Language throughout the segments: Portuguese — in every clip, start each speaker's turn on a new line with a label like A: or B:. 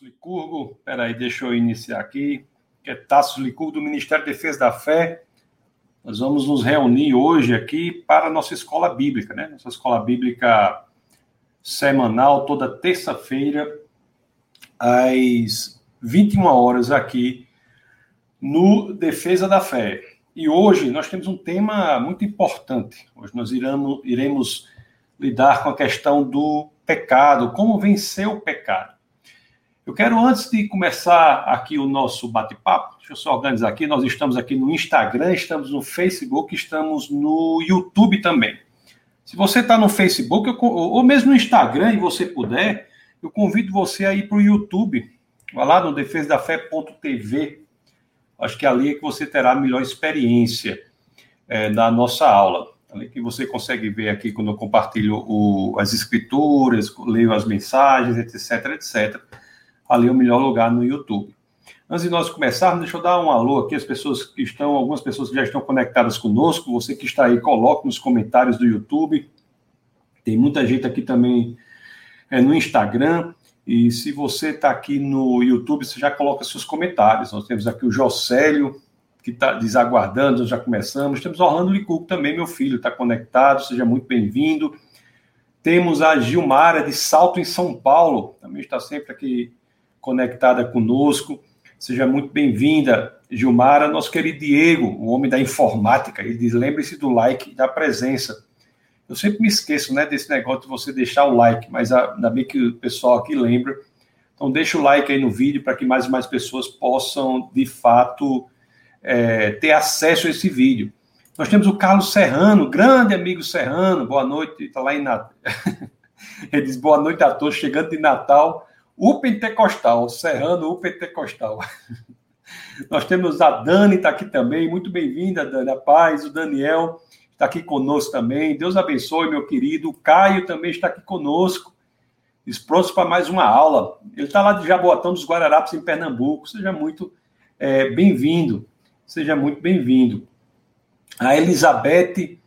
A: Tasso Licurgo. Peraí, deixa eu iniciar aqui. Que é Tasso Licurgo, do Ministério da Defesa da Fé. Nós vamos nos reunir hoje aqui para a nossa escola bíblica, né? Nossa escola bíblica semanal, toda terça-feira, às 21 horas aqui no Defesa da Fé. E hoje nós temos um tema muito importante. Hoje nós iremos, iremos lidar com a questão do pecado, como vencer o pecado. Eu quero, antes de começar aqui o nosso bate-papo, deixa eu só organizar aqui. Nós estamos aqui no Instagram, estamos no Facebook, estamos no YouTube também. Se você está no Facebook ou mesmo no Instagram e você puder, eu convido você a ir para o YouTube. Vá lá no defesadafé.tv. Acho que ali é que você terá a melhor experiência é, da nossa aula. Ali que você consegue ver aqui quando eu compartilho o, as escrituras, leio as mensagens, etc, etc. Ali é o melhor lugar no YouTube. Antes de nós começarmos, deixa eu dar um alô aqui às pessoas que estão, algumas pessoas que já estão conectadas conosco. Você que está aí, coloque nos comentários do YouTube. Tem muita gente aqui também é, no Instagram. E se você está aqui no YouTube, você já coloca seus comentários. Nós temos aqui o Jocélio, que está desaguardando, nós já começamos. Temos Orlando Licuco também, meu filho, está conectado, seja muito bem-vindo. Temos a Gilmara de Salto em São Paulo, também está sempre aqui conectada conosco. Seja muito bem-vinda, Gilmara. Nosso querido Diego, o homem da informática, ele diz: lembre-se do like e da presença. Eu sempre me esqueço né, desse negócio de você deixar o like, mas ainda bem que o pessoal aqui lembra. Então, deixa o like aí no vídeo para que mais e mais pessoas possam, de fato, é, ter acesso a esse vídeo. Nós temos o Carlos Serrano, grande amigo Serrano, boa noite, está lá em Natal. Ele diz boa noite a todos, chegando de Natal, o Pentecostal, Serrano, o Pentecostal. Nós temos a Dani, está aqui também, muito bem-vinda, Dani, a paz, o Daniel está aqui conosco também, Deus abençoe, meu querido, o Caio também está aqui conosco, prontos para mais uma aula. Ele está lá de Jaboatão dos Guararapes, em Pernambuco, seja muito é, bem-vindo seja muito bem-vindo. A Elizabeth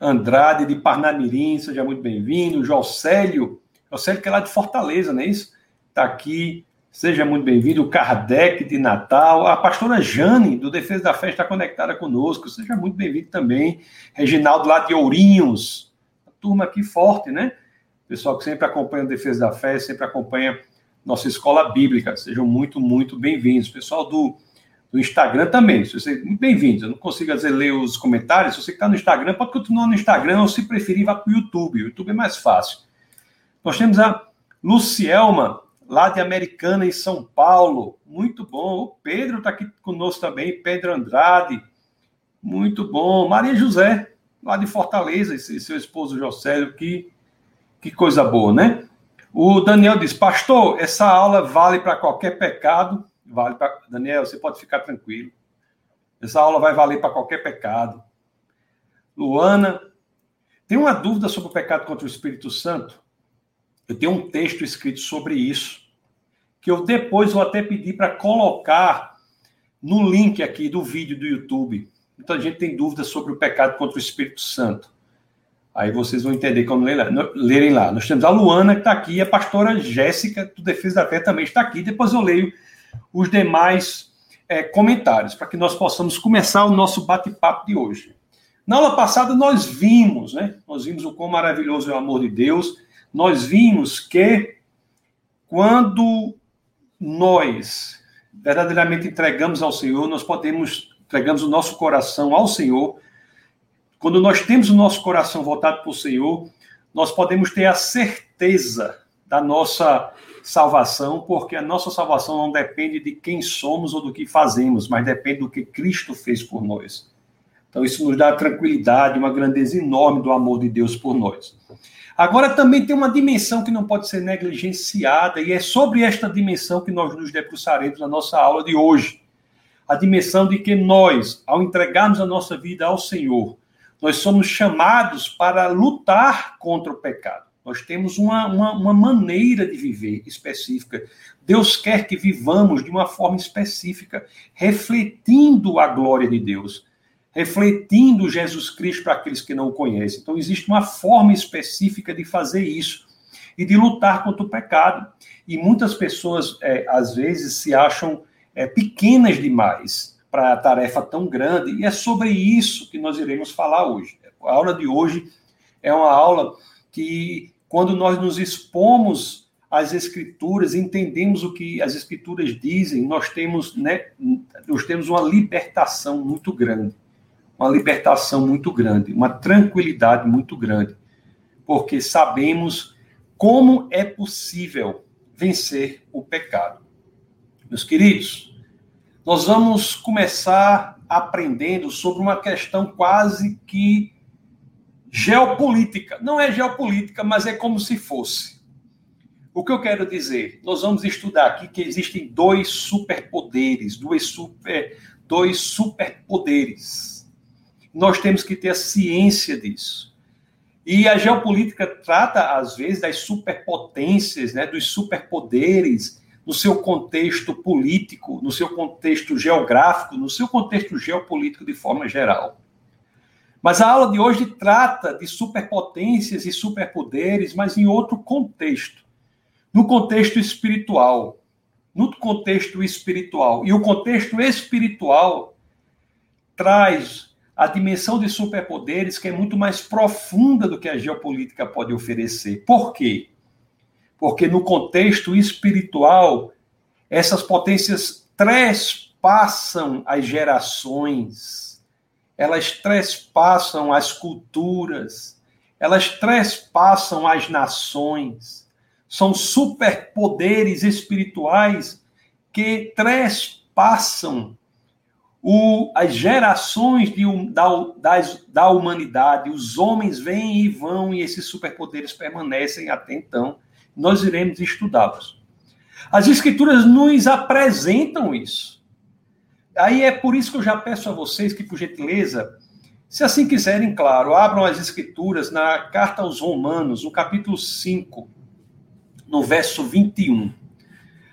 A: Andrade, de Parnamirim, seja muito bem-vindo. Jocélio, Jocélio que é lá de Fortaleza, não é isso? Está aqui, seja muito bem-vindo. O Kardec, de Natal. A pastora Jane, do Defesa da Fé, está conectada conosco, seja muito bem-vindo também. Reginaldo, lá de Ourinhos. A turma aqui forte, né? Pessoal que sempre acompanha o Defesa da Fé, sempre acompanha nossa escola bíblica. Sejam muito, muito bem-vindos. Pessoal do no Instagram também. Você, bem-vindos. Eu não consigo dizer, ler os comentários. Se você está no Instagram, pode continuar no Instagram ou, se preferir, vá para o YouTube. O YouTube é mais fácil. Nós temos a Lucielma, lá de Americana, em São Paulo. Muito bom. O Pedro está aqui conosco também. Pedro Andrade. Muito bom. Maria José, lá de Fortaleza, esse seu esposo Josélio. Que, que coisa boa, né? O Daniel diz: Pastor, essa aula vale para qualquer pecado vale para. Daniel, você pode ficar tranquilo. Essa aula vai valer para qualquer pecado. Luana, tem uma dúvida sobre o pecado contra o Espírito Santo? Eu tenho um texto escrito sobre isso, que eu depois vou até pedir para colocar no link aqui do vídeo do YouTube. Então a gente tem dúvidas sobre o pecado contra o Espírito Santo. Aí vocês vão entender quando lerem lá. Nós temos a Luana que está aqui, a pastora Jéssica do Defesa da Fé também está aqui. Depois eu leio os demais é, comentários, para que nós possamos começar o nosso bate-papo de hoje. Na aula passada, nós vimos, né? Nós vimos o quão maravilhoso é o amor de Deus. Nós vimos que quando nós verdadeiramente entregamos ao Senhor, nós podemos entregamos o nosso coração ao Senhor. Quando nós temos o nosso coração voltado para o Senhor, nós podemos ter a certeza da nossa salvação, porque a nossa salvação não depende de quem somos ou do que fazemos, mas depende do que Cristo fez por nós. Então, isso nos dá tranquilidade, uma grandeza enorme do amor de Deus por nós. Agora, também tem uma dimensão que não pode ser negligenciada, e é sobre esta dimensão que nós nos debruçaremos na nossa aula de hoje. A dimensão de que nós, ao entregarmos a nossa vida ao Senhor, nós somos chamados para lutar contra o pecado. Nós temos uma, uma, uma, maneira de viver específica. Deus quer que vivamos de uma forma específica, refletindo a glória de Deus, refletindo Jesus Cristo para aqueles que não o conhecem. Então, existe uma forma específica de fazer isso. e de lutar contra o pecado. E muitas pessoas, é, às vezes, se acham é, pequenas demais para a tarefa tão grande, e é sobre isso que nós iremos falar hoje. A aula de hoje é uma aula que, quando nós nos expomos às Escrituras, entendemos o que as Escrituras dizem, nós temos, né, nós temos uma libertação muito grande. Uma libertação muito grande, uma tranquilidade muito grande, porque sabemos como é possível vencer o pecado. Meus queridos, nós vamos começar aprendendo sobre uma questão quase que geopolítica. Não é geopolítica, mas é como se fosse. O que eu quero dizer? Nós vamos estudar aqui que existem dois superpoderes, dois, super, dois superpoderes. Nós temos que ter a ciência disso. E a geopolítica trata, às vezes, das superpotências, né, dos superpoderes, no seu contexto político, no seu contexto geográfico, no seu contexto geopolítico de forma geral. Mas a aula de hoje trata de superpotências e superpoderes, mas em outro contexto. No contexto espiritual. No contexto espiritual. E o contexto espiritual traz a dimensão de superpoderes que é muito mais profunda do que a geopolítica pode oferecer. Por quê? porque no contexto espiritual, essas potências trespassam as gerações, elas trespassam as culturas, elas trespassam as nações. São superpoderes espirituais que trespassam o, as gerações de, da, das, da humanidade. Os homens vêm e vão e esses superpoderes permanecem até então nós iremos estudá-los. As Escrituras nos apresentam isso. Aí é por isso que eu já peço a vocês que, por gentileza, se assim quiserem, claro, abram as Escrituras na carta aos Romanos, no capítulo 5, no verso 21.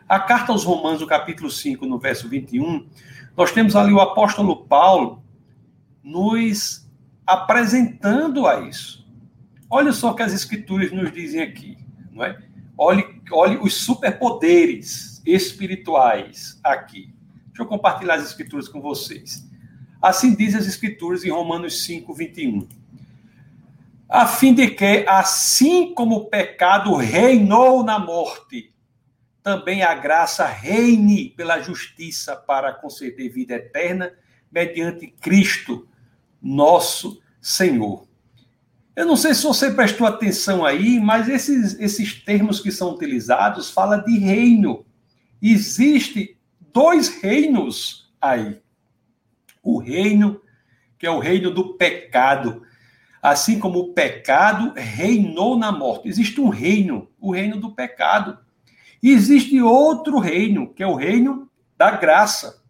A: A carta aos Romanos, no capítulo 5, no verso 21, nós temos ali o apóstolo Paulo nos apresentando a isso. Olha só o que as Escrituras nos dizem aqui, não é? Olhe, olhe os superpoderes espirituais aqui. Deixa eu compartilhar as escrituras com vocês. Assim diz as escrituras em Romanos 5, 21. A fim de que, assim como o pecado reinou na morte, também a graça reine pela justiça para conceder vida eterna mediante Cristo, nosso Senhor. Eu não sei se você prestou atenção aí, mas esses, esses termos que são utilizados fala de reino. Existe dois reinos aí. O reino que é o reino do pecado, assim como o pecado reinou na morte. Existe um reino, o reino do pecado. E existe outro reino, que é o reino da graça.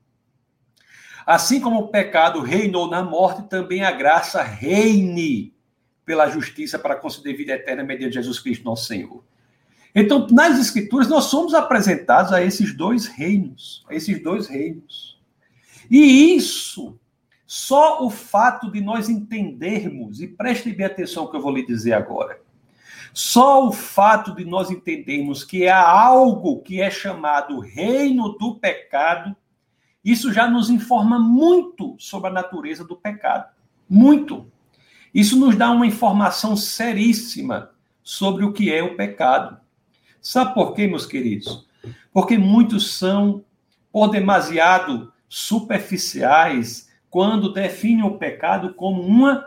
A: Assim como o pecado reinou na morte, também a graça reine pela justiça para conceder vida eterna mediante Jesus Cristo, nosso Senhor. Então, nas Escrituras, nós somos apresentados a esses dois reinos, a esses dois reinos. E isso, só o fato de nós entendermos, e preste bem atenção ao que eu vou lhe dizer agora, só o fato de nós entendermos que há algo que é chamado reino do pecado, isso já nos informa muito sobre a natureza do pecado. Muito. Isso nos dá uma informação seríssima sobre o que é o pecado. Sabe por quê, meus queridos? Porque muitos são, por demasiado superficiais, quando definem o pecado como uma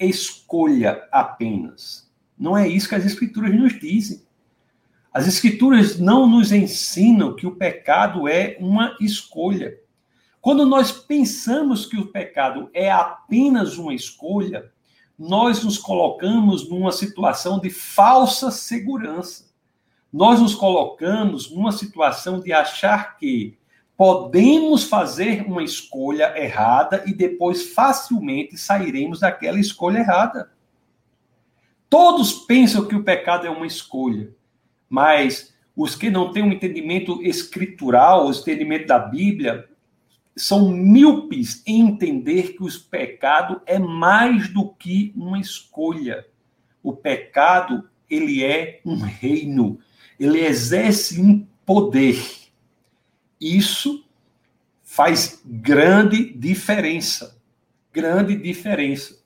A: escolha apenas. Não é isso que as Escrituras nos dizem. As Escrituras não nos ensinam que o pecado é uma escolha. Quando nós pensamos que o pecado é apenas uma escolha, nós nos colocamos numa situação de falsa segurança. Nós nos colocamos numa situação de achar que podemos fazer uma escolha errada e depois facilmente sairemos daquela escolha errada. Todos pensam que o pecado é uma escolha, mas os que não têm um entendimento escritural, o entendimento da Bíblia, são míopes em entender que o pecado é mais do que uma escolha. O pecado, ele é um reino, ele exerce um poder. Isso faz grande diferença. Grande diferença.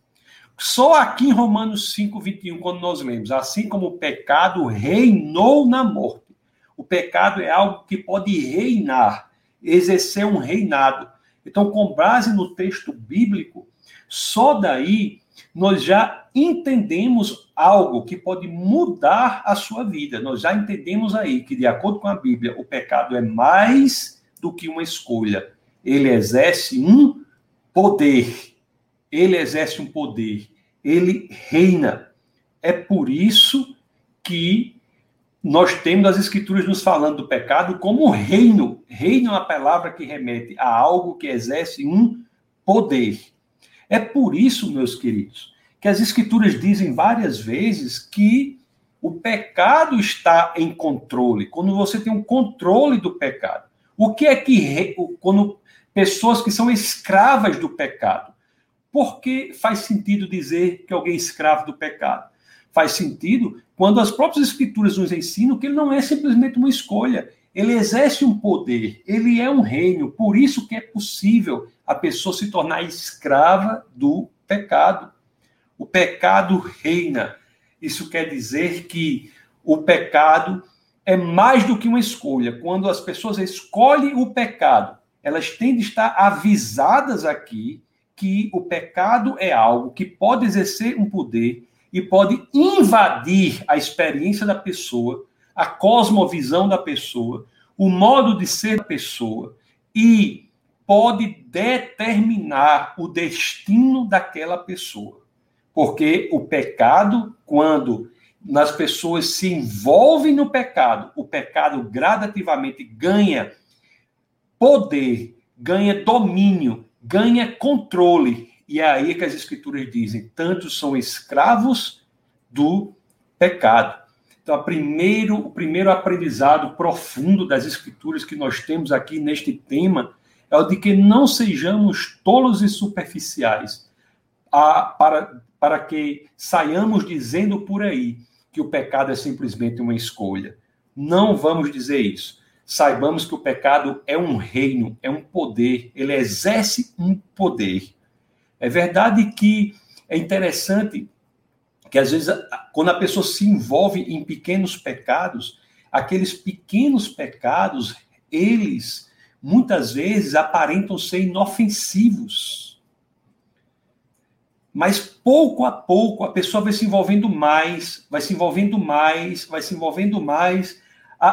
A: Só aqui em Romanos 5, 21, quando nós lemos, assim como o pecado reinou na morte. O pecado é algo que pode reinar, exercer um reinado. Então, com base no texto bíblico, só daí nós já entendemos algo que pode mudar a sua vida. Nós já entendemos aí que, de acordo com a Bíblia, o pecado é mais do que uma escolha. Ele exerce um poder. Ele exerce um poder. Ele reina. É por isso que nós temos as escrituras nos falando do pecado como reino. Reino é uma palavra que remete a algo que exerce um poder. É por isso, meus queridos, que as escrituras dizem várias vezes que o pecado está em controle. Quando você tem um controle do pecado. O que é que quando pessoas que são escravas do pecado? Por que faz sentido dizer que alguém é escravo do pecado? Faz sentido quando as próprias escrituras nos ensinam que ele não é simplesmente uma escolha, ele exerce um poder, ele é um reino, por isso que é possível a pessoa se tornar escrava do pecado. O pecado reina. Isso quer dizer que o pecado é mais do que uma escolha. Quando as pessoas escolhem o pecado, elas têm de estar avisadas aqui que o pecado é algo que pode exercer um poder e pode invadir a experiência da pessoa, a cosmovisão da pessoa, o modo de ser da pessoa e pode determinar o destino daquela pessoa. Porque o pecado, quando nas pessoas se envolvem no pecado, o pecado gradativamente ganha poder, ganha domínio, ganha controle. E é aí que as escrituras dizem: tantos são escravos do pecado. Então, primeiro, o primeiro aprendizado profundo das escrituras que nós temos aqui neste tema é o de que não sejamos tolos e superficiais, a, para, para que saiamos dizendo por aí que o pecado é simplesmente uma escolha. Não vamos dizer isso. Saibamos que o pecado é um reino, é um poder, ele exerce um poder. É verdade que é interessante que às vezes quando a pessoa se envolve em pequenos pecados, aqueles pequenos pecados, eles muitas vezes aparentam ser inofensivos. Mas pouco a pouco a pessoa vai se envolvendo mais, vai se envolvendo mais, vai se envolvendo mais,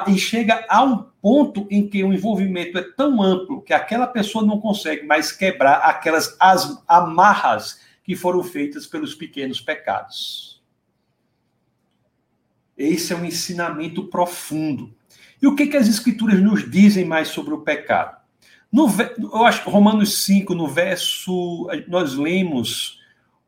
A: e chega a um ponto em que o envolvimento é tão amplo que aquela pessoa não consegue mais quebrar aquelas as amarras que foram feitas pelos pequenos pecados. Esse é um ensinamento profundo. E o que, que as escrituras nos dizem mais sobre o pecado? No, eu acho que Romanos 5, no verso. Nós lemos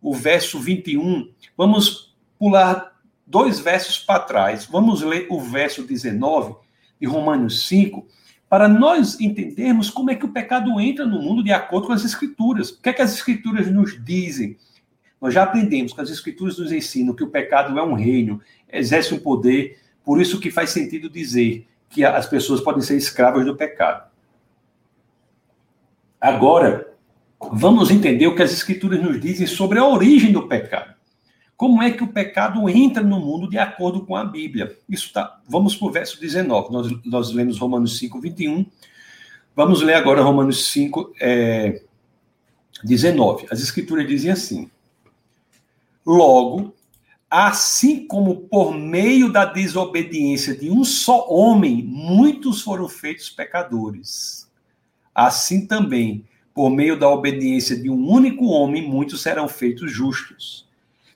A: o verso 21. Vamos pular dois versos para trás. Vamos ler o verso 19 de Romanos 5, para nós entendermos como é que o pecado entra no mundo de acordo com as Escrituras. O que é que as Escrituras nos dizem? Nós já aprendemos que as Escrituras nos ensinam que o pecado é um reino, exerce um poder, por isso que faz sentido dizer que as pessoas podem ser escravas do pecado. Agora, vamos entender o que as Escrituras nos dizem sobre a origem do pecado. Como é que o pecado entra no mundo de acordo com a Bíblia? Isso tá. Vamos para o verso 19. Nós, nós lemos Romanos 5, 21. Vamos ler agora Romanos 5, é, 19. As Escrituras dizem assim: Logo, Assim como por meio da desobediência de um só homem, muitos foram feitos pecadores. Assim também, por meio da obediência de um único homem, muitos serão feitos justos.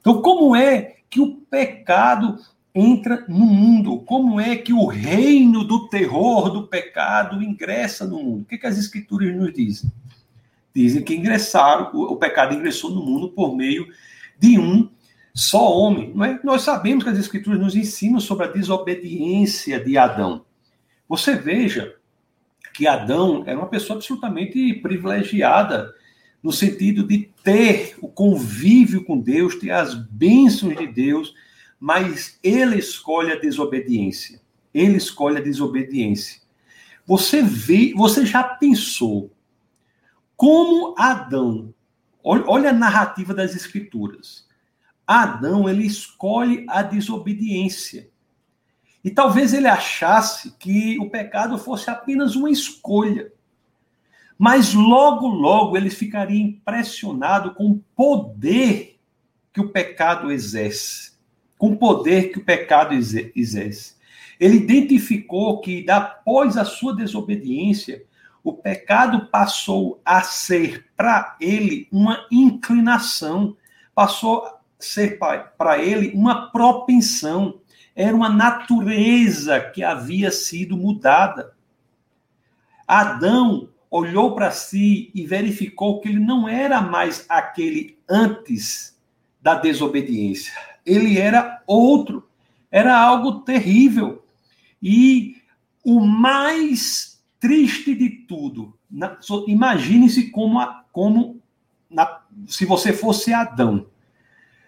A: Então, como é que o pecado entra no mundo? Como é que o reino do terror do pecado ingressa no mundo? O que, que as escrituras nos dizem? Dizem que ingressaram, o pecado ingressou no mundo por meio de um só homem. Não é? Nós sabemos que as Escrituras nos ensinam sobre a desobediência de Adão. Você veja que Adão era uma pessoa absolutamente privilegiada, no sentido de ter o convívio com Deus, ter as bênçãos de Deus, mas ele escolhe a desobediência. Ele escolhe a desobediência. Você vê, você já pensou como Adão, olha a narrativa das escrituras. Adão, ele escolhe a desobediência. E talvez ele achasse que o pecado fosse apenas uma escolha. Mas logo, logo ele ficaria impressionado com o poder que o pecado exerce. Com o poder que o pecado exerce. Ele identificou que, após a sua desobediência, o pecado passou a ser para ele uma inclinação, passou a ser para ele uma propensão, era uma natureza que havia sido mudada. Adão olhou para si e verificou que ele não era mais aquele antes da desobediência. Ele era outro. Era algo terrível. E o mais triste de tudo, imagine-se como, como na, se você fosse Adão.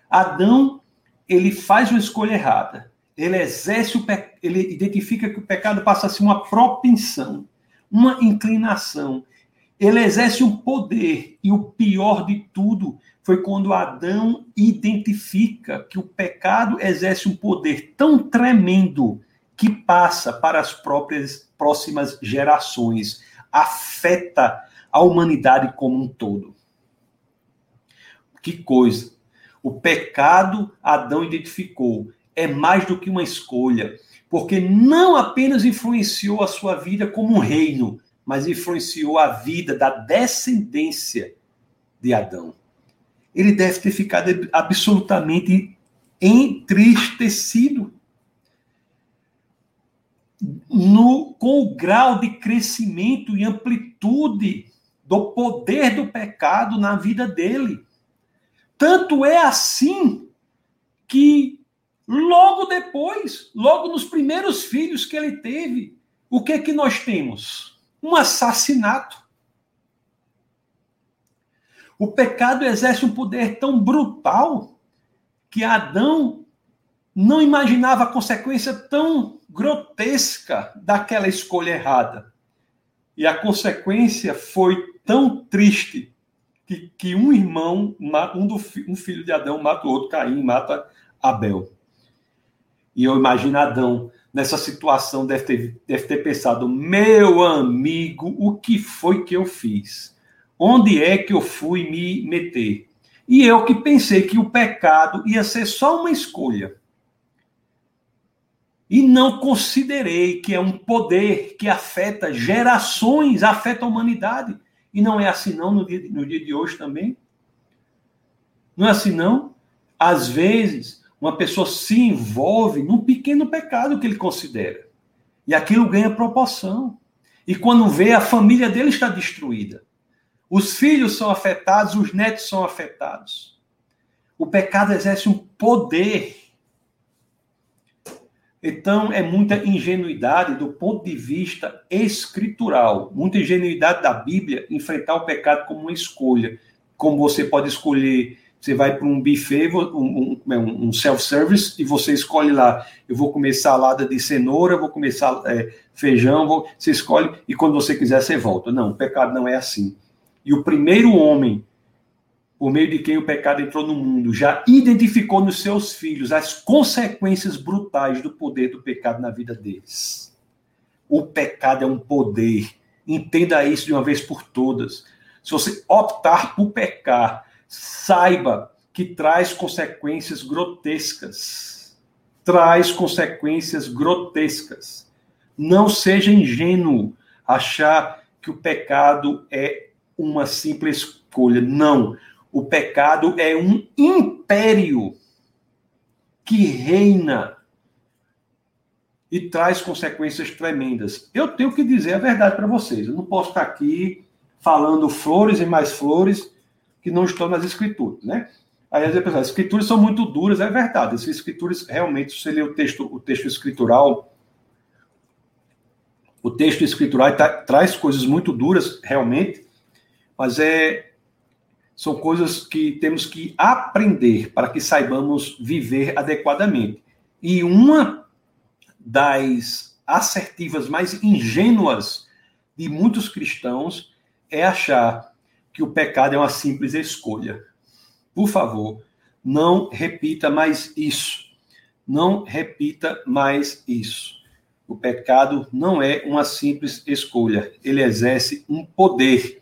A: Adão, ele faz uma escolha errada. Ele exerce o ele identifica que o pecado passa a ser uma propensão, uma inclinação. Ele exerce um poder e o pior de tudo foi quando Adão identifica que o pecado exerce um poder tão tremendo que passa para as próprias próximas gerações, afeta a humanidade como um todo. Que coisa! O pecado Adão identificou é mais do que uma escolha, porque não apenas influenciou a sua vida como um reino, mas influenciou a vida da descendência de Adão. Ele deve ter ficado absolutamente entristecido no, com o grau de crescimento e amplitude do poder do pecado na vida dele. Tanto é assim que logo depois, logo nos primeiros filhos que ele teve, o que que nós temos? Um assassinato. O pecado exerce um poder tão brutal que Adão não imaginava a consequência tão grotesca daquela escolha errada. E a consequência foi tão triste que, que um irmão, um, do, um filho de Adão mata o outro, Caim mata Abel. E eu imagino Adão nessa situação deve ter, deve ter pensado: meu amigo, o que foi que eu fiz? Onde é que eu fui me meter? E eu que pensei que o pecado ia ser só uma escolha e não considerei que é um poder que afeta gerações, afeta a humanidade. E não é assim não no dia, no dia de hoje também. Não é assim não. Às vezes, uma pessoa se envolve num pequeno pecado que ele considera. E aquilo ganha proporção. E quando vê, a família dele está destruída. Os filhos são afetados, os netos são afetados. O pecado exerce um poder então, é muita ingenuidade do ponto de vista escritural, muita ingenuidade da Bíblia enfrentar o pecado como uma escolha. Como você pode escolher, você vai para um buffet, um, um, um self-service, e você escolhe lá: eu vou comer salada de cenoura, vou comer sal, é, feijão, vou, você escolhe, e quando você quiser, você volta. Não, o pecado não é assim. E o primeiro homem por meio de quem o pecado entrou no mundo, já identificou nos seus filhos as consequências brutais do poder do pecado na vida deles. O pecado é um poder. Entenda isso de uma vez por todas. Se você optar por pecar, saiba que traz consequências grotescas. Traz consequências grotescas. Não seja ingênuo achar que o pecado é uma simples escolha. Não. O pecado é um império que reina e traz consequências tremendas. Eu tenho que dizer a verdade para vocês. Eu não posso estar aqui falando flores e mais flores que não estão nas escrituras, né? Aí as pessoas, as escrituras são muito duras, é verdade. As escrituras realmente, se ler o texto, o texto escritural, o texto escritural tá, traz coisas muito duras, realmente, mas é são coisas que temos que aprender para que saibamos viver adequadamente. E uma das assertivas mais ingênuas de muitos cristãos é achar que o pecado é uma simples escolha. Por favor, não repita mais isso. Não repita mais isso. O pecado não é uma simples escolha, ele exerce um poder.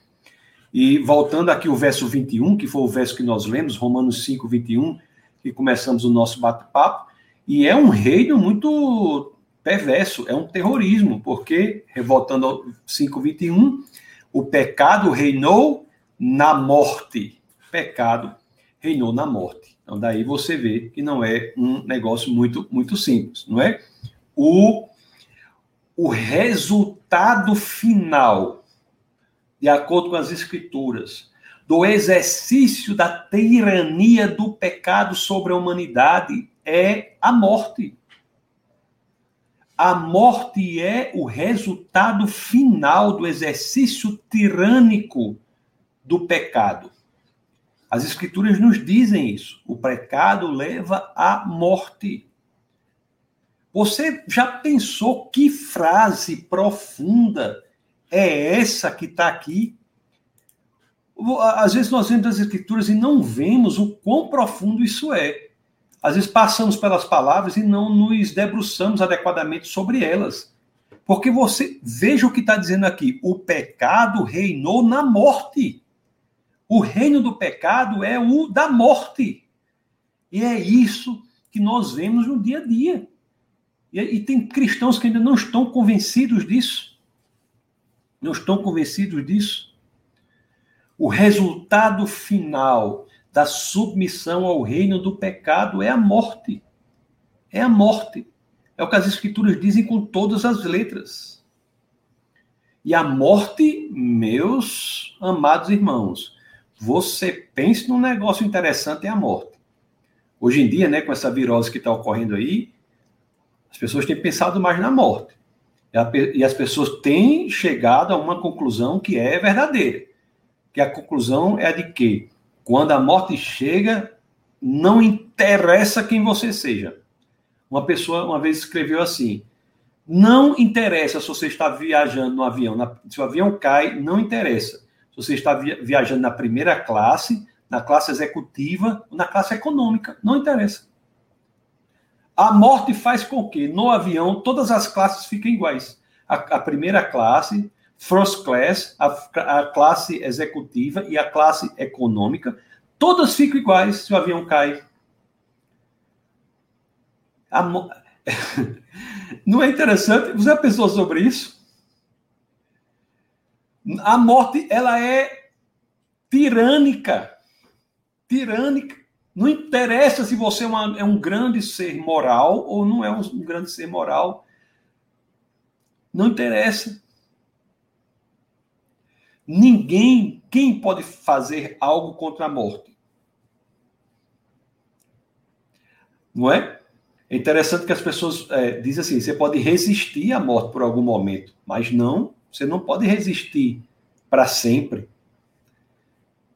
A: E voltando aqui o verso 21, que foi o verso que nós lemos, Romanos 5, 21, que começamos o nosso bate-papo, e é um reino muito perverso, é um terrorismo, porque, voltando ao 5,21, o pecado reinou na morte. Pecado reinou na morte. Então, daí você vê que não é um negócio muito, muito simples, não é? O, o resultado final, de acordo com as Escrituras, do exercício da tirania do pecado sobre a humanidade é a morte. A morte é o resultado final do exercício tirânico do pecado. As Escrituras nos dizem isso. O pecado leva à morte. Você já pensou que frase profunda é essa que está aqui? Às vezes nós vemos as Escrituras e não vemos o quão profundo isso é. Às vezes passamos pelas palavras e não nos debruçamos adequadamente sobre elas. Porque você, veja o que está dizendo aqui: o pecado reinou na morte. O reino do pecado é o da morte. E é isso que nós vemos no dia a dia. E, e tem cristãos que ainda não estão convencidos disso. Não estão convencidos disso. O resultado final da submissão ao reino do pecado é a morte. É a morte. É o que as escrituras dizem com todas as letras. E a morte, meus amados irmãos, você pense num negócio interessante, é a morte. Hoje em dia, né, com essa virose que está ocorrendo aí, as pessoas têm pensado mais na morte. E as pessoas têm chegado a uma conclusão que é verdadeira. Que a conclusão é a de que quando a morte chega, não interessa quem você seja. Uma pessoa uma vez escreveu assim: não interessa se você está viajando no avião, se o avião cai, não interessa. Se você está viajando na primeira classe, na classe executiva ou na classe econômica, não interessa. A morte faz com que no avião todas as classes fiquem iguais. A, a primeira classe first class, a, a classe executiva e a classe econômica, todas ficam iguais se o avião cai. A, não é interessante? Você já pensou sobre isso? A morte, ela é tirânica. Tirânica. Não interessa se você é, uma, é, um grande ser moral ou não é um grande ser moral. Não interessa. Ninguém, quem pode fazer algo contra a morte? Não é? É interessante que as pessoas é, dizem assim: você pode resistir à morte por algum momento, mas não, você não pode resistir para sempre.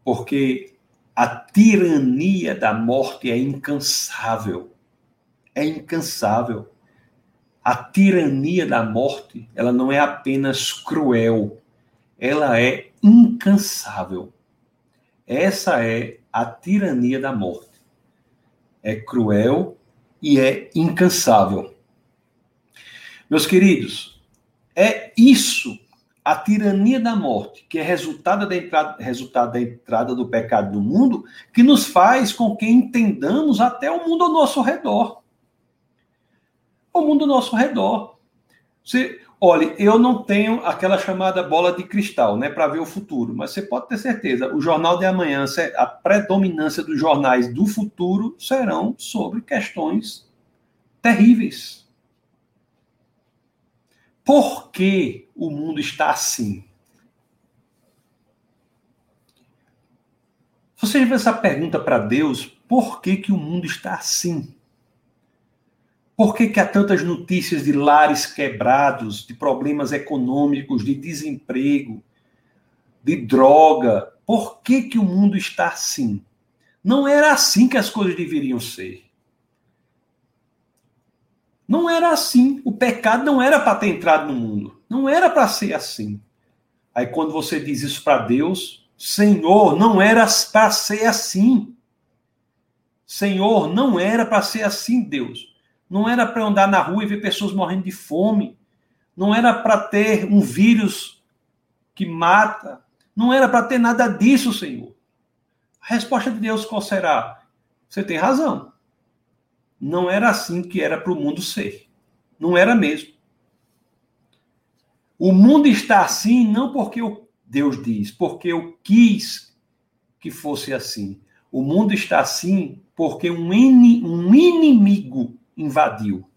A: Porque a tirania da morte é incansável. É incansável. A tirania da morte, ela não é apenas cruel, ela é incansável. Essa é a tirania da morte. É cruel e é incansável. Meus queridos, é isso, a tirania da morte, que é resultado da entrada, resultado da entrada do pecado no mundo, que nos faz com que entendamos até o mundo ao nosso redor. O mundo ao nosso redor. Você, Olha, eu não tenho aquela chamada bola de cristal, né, para ver o futuro, mas você pode ter certeza, o jornal de amanhã, a predominância dos jornais do futuro serão sobre questões terríveis. Por que o mundo está assim? Você já fez essa pergunta para Deus, por que, que o mundo está assim? Por que, que há tantas notícias de lares quebrados, de problemas econômicos, de desemprego, de droga? Por que, que o mundo está assim? Não era assim que as coisas deveriam ser. Não era assim. O pecado não era para ter entrado no mundo. Não era para ser assim. Aí quando você diz isso para Deus, Senhor, não era para ser assim. Senhor, não era para ser assim, Deus. Não era para andar na rua e ver pessoas morrendo de fome. Não era para ter um vírus que mata. Não era para ter nada disso, Senhor. A resposta de Deus qual será? Você tem razão. Não era assim que era para o mundo ser. Não era mesmo. O mundo está assim não porque Deus diz, porque eu quis que fosse assim. O mundo está assim porque um, in, um inimigo invadiu.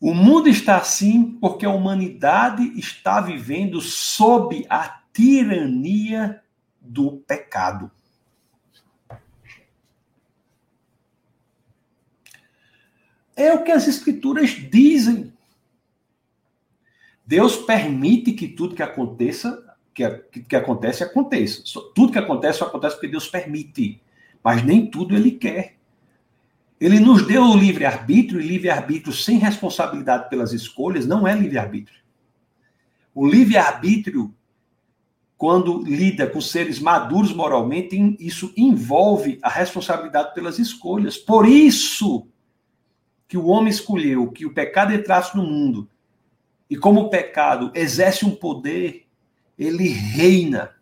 A: O mundo está assim porque a humanidade está vivendo sob a tirania do pecado. É o que as escrituras dizem. Deus permite que tudo que aconteça, que, que, acontece, aconteça. Tudo que acontece, acontece porque Deus permite. Mas nem tudo ele quer. Ele nos deu o livre-arbítrio, e livre-arbítrio sem responsabilidade pelas escolhas não é livre-arbítrio. O livre-arbítrio, quando lida com seres maduros moralmente, isso envolve a responsabilidade pelas escolhas. Por isso que o homem escolheu que o pecado entrasse no mundo, e como o pecado exerce um poder, ele reina.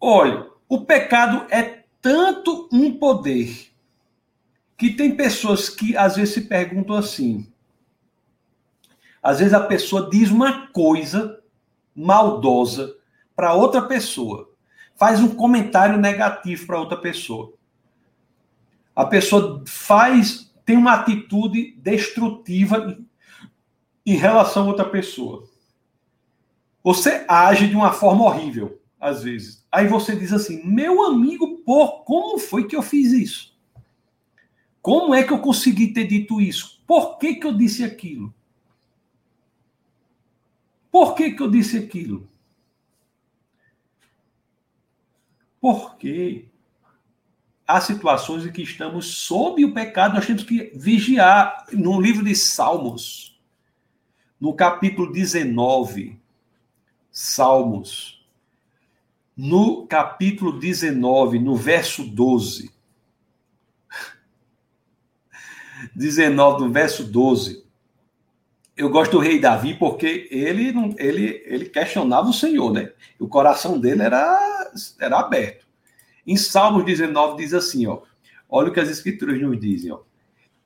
A: Olha, o pecado é tanto um poder que tem pessoas que às vezes se perguntam assim. Às vezes a pessoa diz uma coisa maldosa para outra pessoa, faz um comentário negativo para outra pessoa a pessoa faz, tem uma atitude destrutiva em relação a outra pessoa. Você age de uma forma horrível, às vezes. Aí você diz assim: meu amigo, por como foi que eu fiz isso? Como é que eu consegui ter dito isso? Por que, que eu disse aquilo? Por que, que eu disse aquilo? Por quê? Há situações em que estamos sob o pecado, nós temos que vigiar. No livro de Salmos, no capítulo 19, Salmos, no capítulo 19, no verso 12. 19, no verso 12. Eu gosto do rei Davi porque ele, ele, ele questionava o Senhor, né? O coração dele era, era aberto. Em Salmos 19 diz assim, ó. Olha o que as escrituras nos dizem, ó.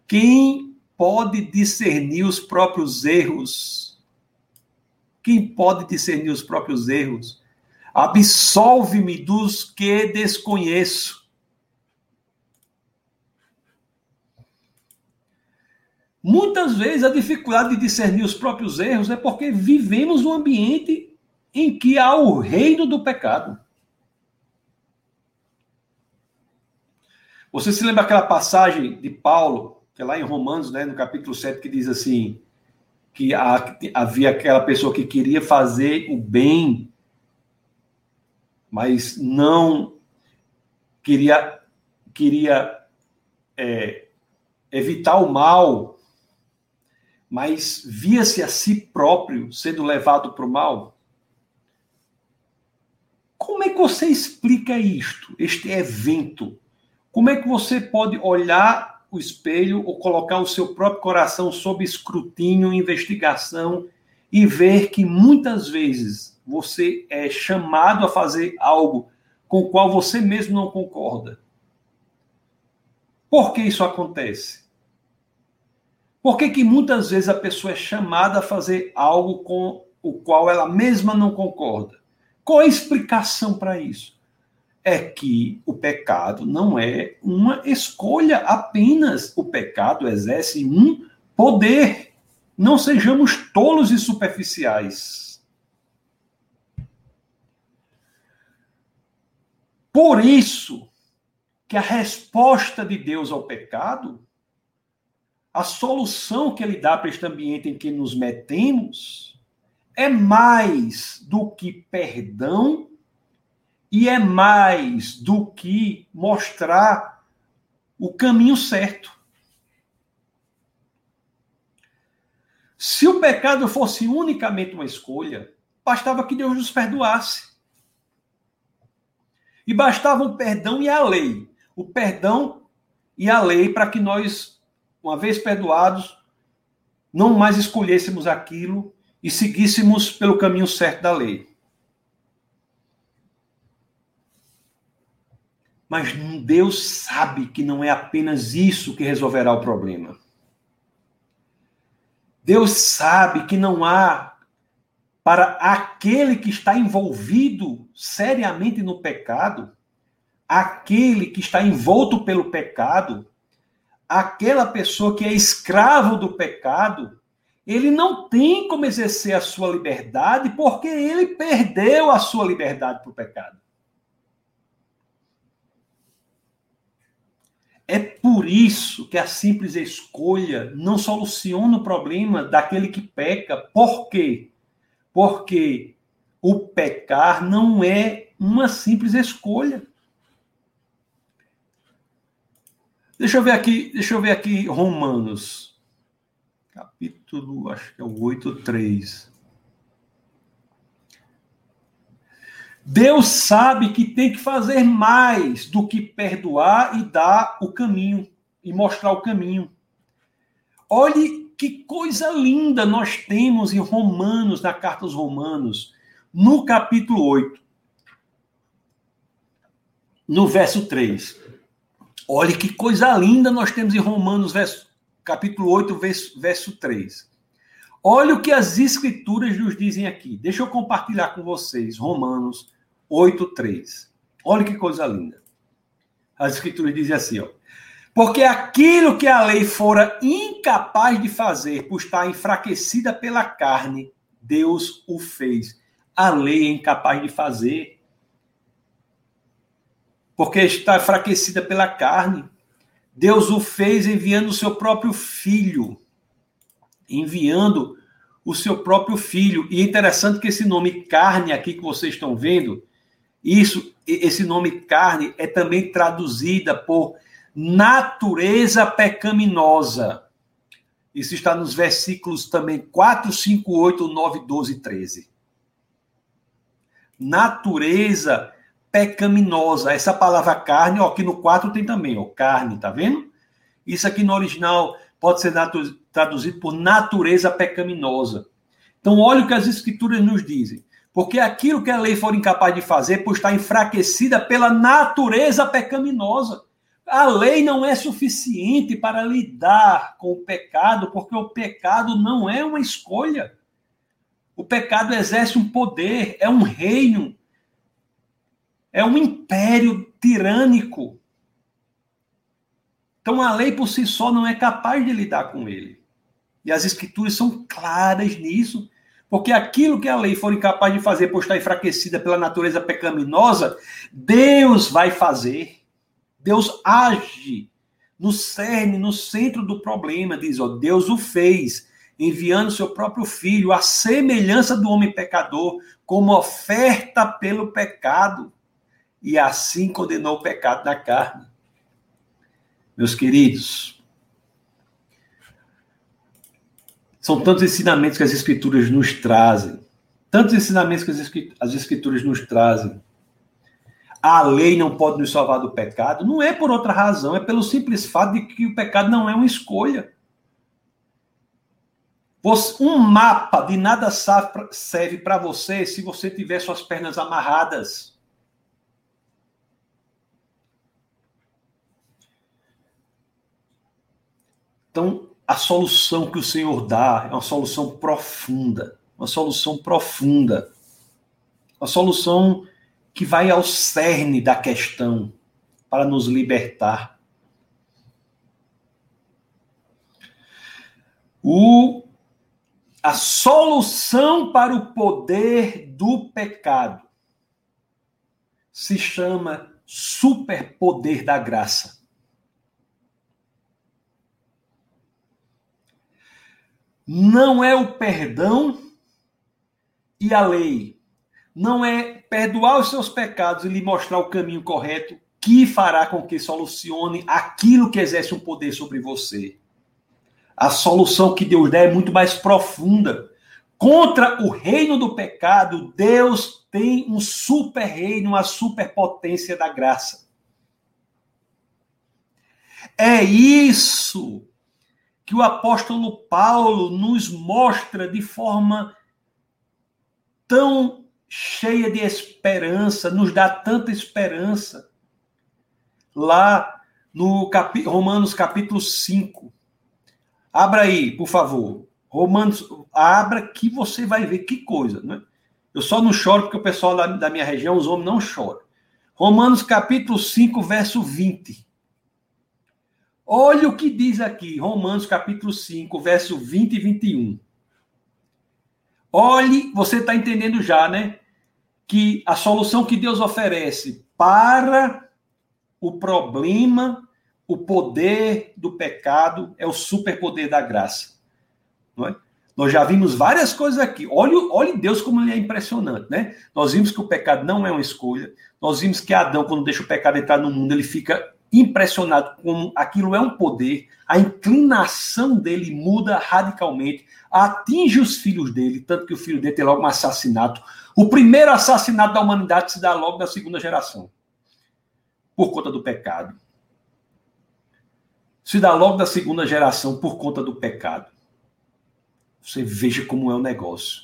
A: Quem pode discernir os próprios erros? Quem pode discernir os próprios erros? Absolve-me dos que desconheço. Muitas vezes a dificuldade de discernir os próprios erros é porque vivemos um ambiente em que há o reino do pecado. Você se lembra aquela passagem de Paulo, que é lá em Romanos, né, no capítulo 7, que diz assim: que havia aquela pessoa que queria fazer o bem, mas não queria, queria é, evitar o mal, mas via-se a si próprio sendo levado para o mal. Como é que você explica isto, este evento? Como é que você pode olhar o espelho ou colocar o seu próprio coração sob escrutínio, investigação e ver que muitas vezes você é chamado a fazer algo com o qual você mesmo não concorda? Por que isso acontece? Por que, que muitas vezes a pessoa é chamada a fazer algo com o qual ela mesma não concorda? Qual a explicação para isso? É que o pecado não é uma escolha apenas. O pecado exerce um poder. Não sejamos tolos e superficiais. Por isso que a resposta de Deus ao pecado, a solução que ele dá para este ambiente em que nos metemos, é mais do que perdão e é mais do que mostrar o caminho certo. Se o pecado fosse unicamente uma escolha, bastava que Deus nos perdoasse. E bastava o perdão e a lei. O perdão e a lei para que nós, uma vez perdoados, não mais escolhêssemos aquilo e seguíssemos pelo caminho certo da lei. Mas Deus sabe que não é apenas isso que resolverá o problema. Deus sabe que não há para aquele que está envolvido seriamente no pecado, aquele que está envolto pelo pecado, aquela pessoa que é escravo do pecado, ele não tem como exercer a sua liberdade porque ele perdeu a sua liberdade para o pecado. É por isso que a simples escolha não soluciona o problema daquele que peca. Por quê? Porque o pecar não é uma simples escolha. Deixa eu ver aqui, deixa eu ver aqui Romanos. Capítulo, acho que é o 8, 3. Deus sabe que tem que fazer mais do que perdoar e dar o caminho e mostrar o caminho. Olhe que coisa linda nós temos em Romanos, na carta aos Romanos, no capítulo 8, no verso 3. Olhe que coisa linda nós temos em Romanos, verso, capítulo 8, verso, verso 3. Olha o que as escrituras nos dizem aqui. Deixa eu compartilhar com vocês, Romanos 8:3. Olha que coisa linda. As escrituras dizem assim, ó: Porque aquilo que a lei fora incapaz de fazer por estar enfraquecida pela carne, Deus o fez. A lei é incapaz de fazer. Porque está enfraquecida pela carne. Deus o fez enviando o seu próprio filho. Enviando o seu próprio filho. E é interessante que esse nome carne aqui que vocês estão vendo, isso, esse nome carne é também traduzida por natureza pecaminosa. Isso está nos versículos também 4, 5, 8, 9, 12 e 13. Natureza pecaminosa. Essa palavra carne, ó, aqui no 4 tem também, ó, carne, tá vendo? Isso aqui no original pode ser traduzido por natureza pecaminosa. Então, olha o que as escrituras nos dizem. Porque aquilo que a lei for incapaz de fazer, por estar enfraquecida pela natureza pecaminosa. A lei não é suficiente para lidar com o pecado, porque o pecado não é uma escolha. O pecado exerce um poder, é um reino, é um império tirânico. Então a lei por si só não é capaz de lidar com ele. E as escrituras são claras nisso. Porque aquilo que a lei for incapaz de fazer por estar enfraquecida pela natureza pecaminosa, Deus vai fazer. Deus age no cerne, no centro do problema, diz, ó, Deus o fez, enviando seu próprio filho à semelhança do homem pecador, como oferta pelo pecado, e assim condenou o pecado na carne. Meus queridos, São tantos ensinamentos que as Escrituras nos trazem. Tantos ensinamentos que as Escrituras nos trazem. A lei não pode nos salvar do pecado. Não é por outra razão, é pelo simples fato de que o pecado não é uma escolha. Um mapa de nada serve para você se você tiver suas pernas amarradas. Então, a solução que o Senhor dá é uma solução profunda, uma solução profunda, uma solução que vai ao cerne da questão para nos libertar. O, a solução para o poder do pecado se chama superpoder da graça. Não é o perdão e a lei, não é perdoar os seus pecados e lhe mostrar o caminho correto que fará com que solucione aquilo que exerce um poder sobre você. A solução que Deus dá é muito mais profunda. Contra o reino do pecado, Deus tem um super reino, uma superpotência da graça. É isso que o apóstolo Paulo nos mostra de forma tão cheia de esperança, nos dá tanta esperança. Lá no capi Romanos capítulo 5. Abra aí, por favor. Romanos, abra que você vai ver que coisa, né? Eu só não choro porque o pessoal da, da minha região, os homens, não choram. Romanos capítulo 5, verso 20. Olha o que diz aqui, Romanos capítulo 5, verso 20 e 21. Olhe, você está entendendo já, né? Que a solução que Deus oferece para o problema, o poder do pecado é o superpoder da graça. Não é? Nós já vimos várias coisas aqui. Olha, olha Deus como ele é impressionante, né? Nós vimos que o pecado não é uma escolha. Nós vimos que Adão, quando deixa o pecado entrar no mundo, ele fica impressionado como aquilo é um poder. A inclinação dele muda radicalmente, atinge os filhos dele, tanto que o filho dele tem logo um assassinato. O primeiro assassinato da humanidade se dá logo na segunda geração, por conta do pecado. Se dá logo da segunda geração por conta do pecado. Você veja como é o negócio.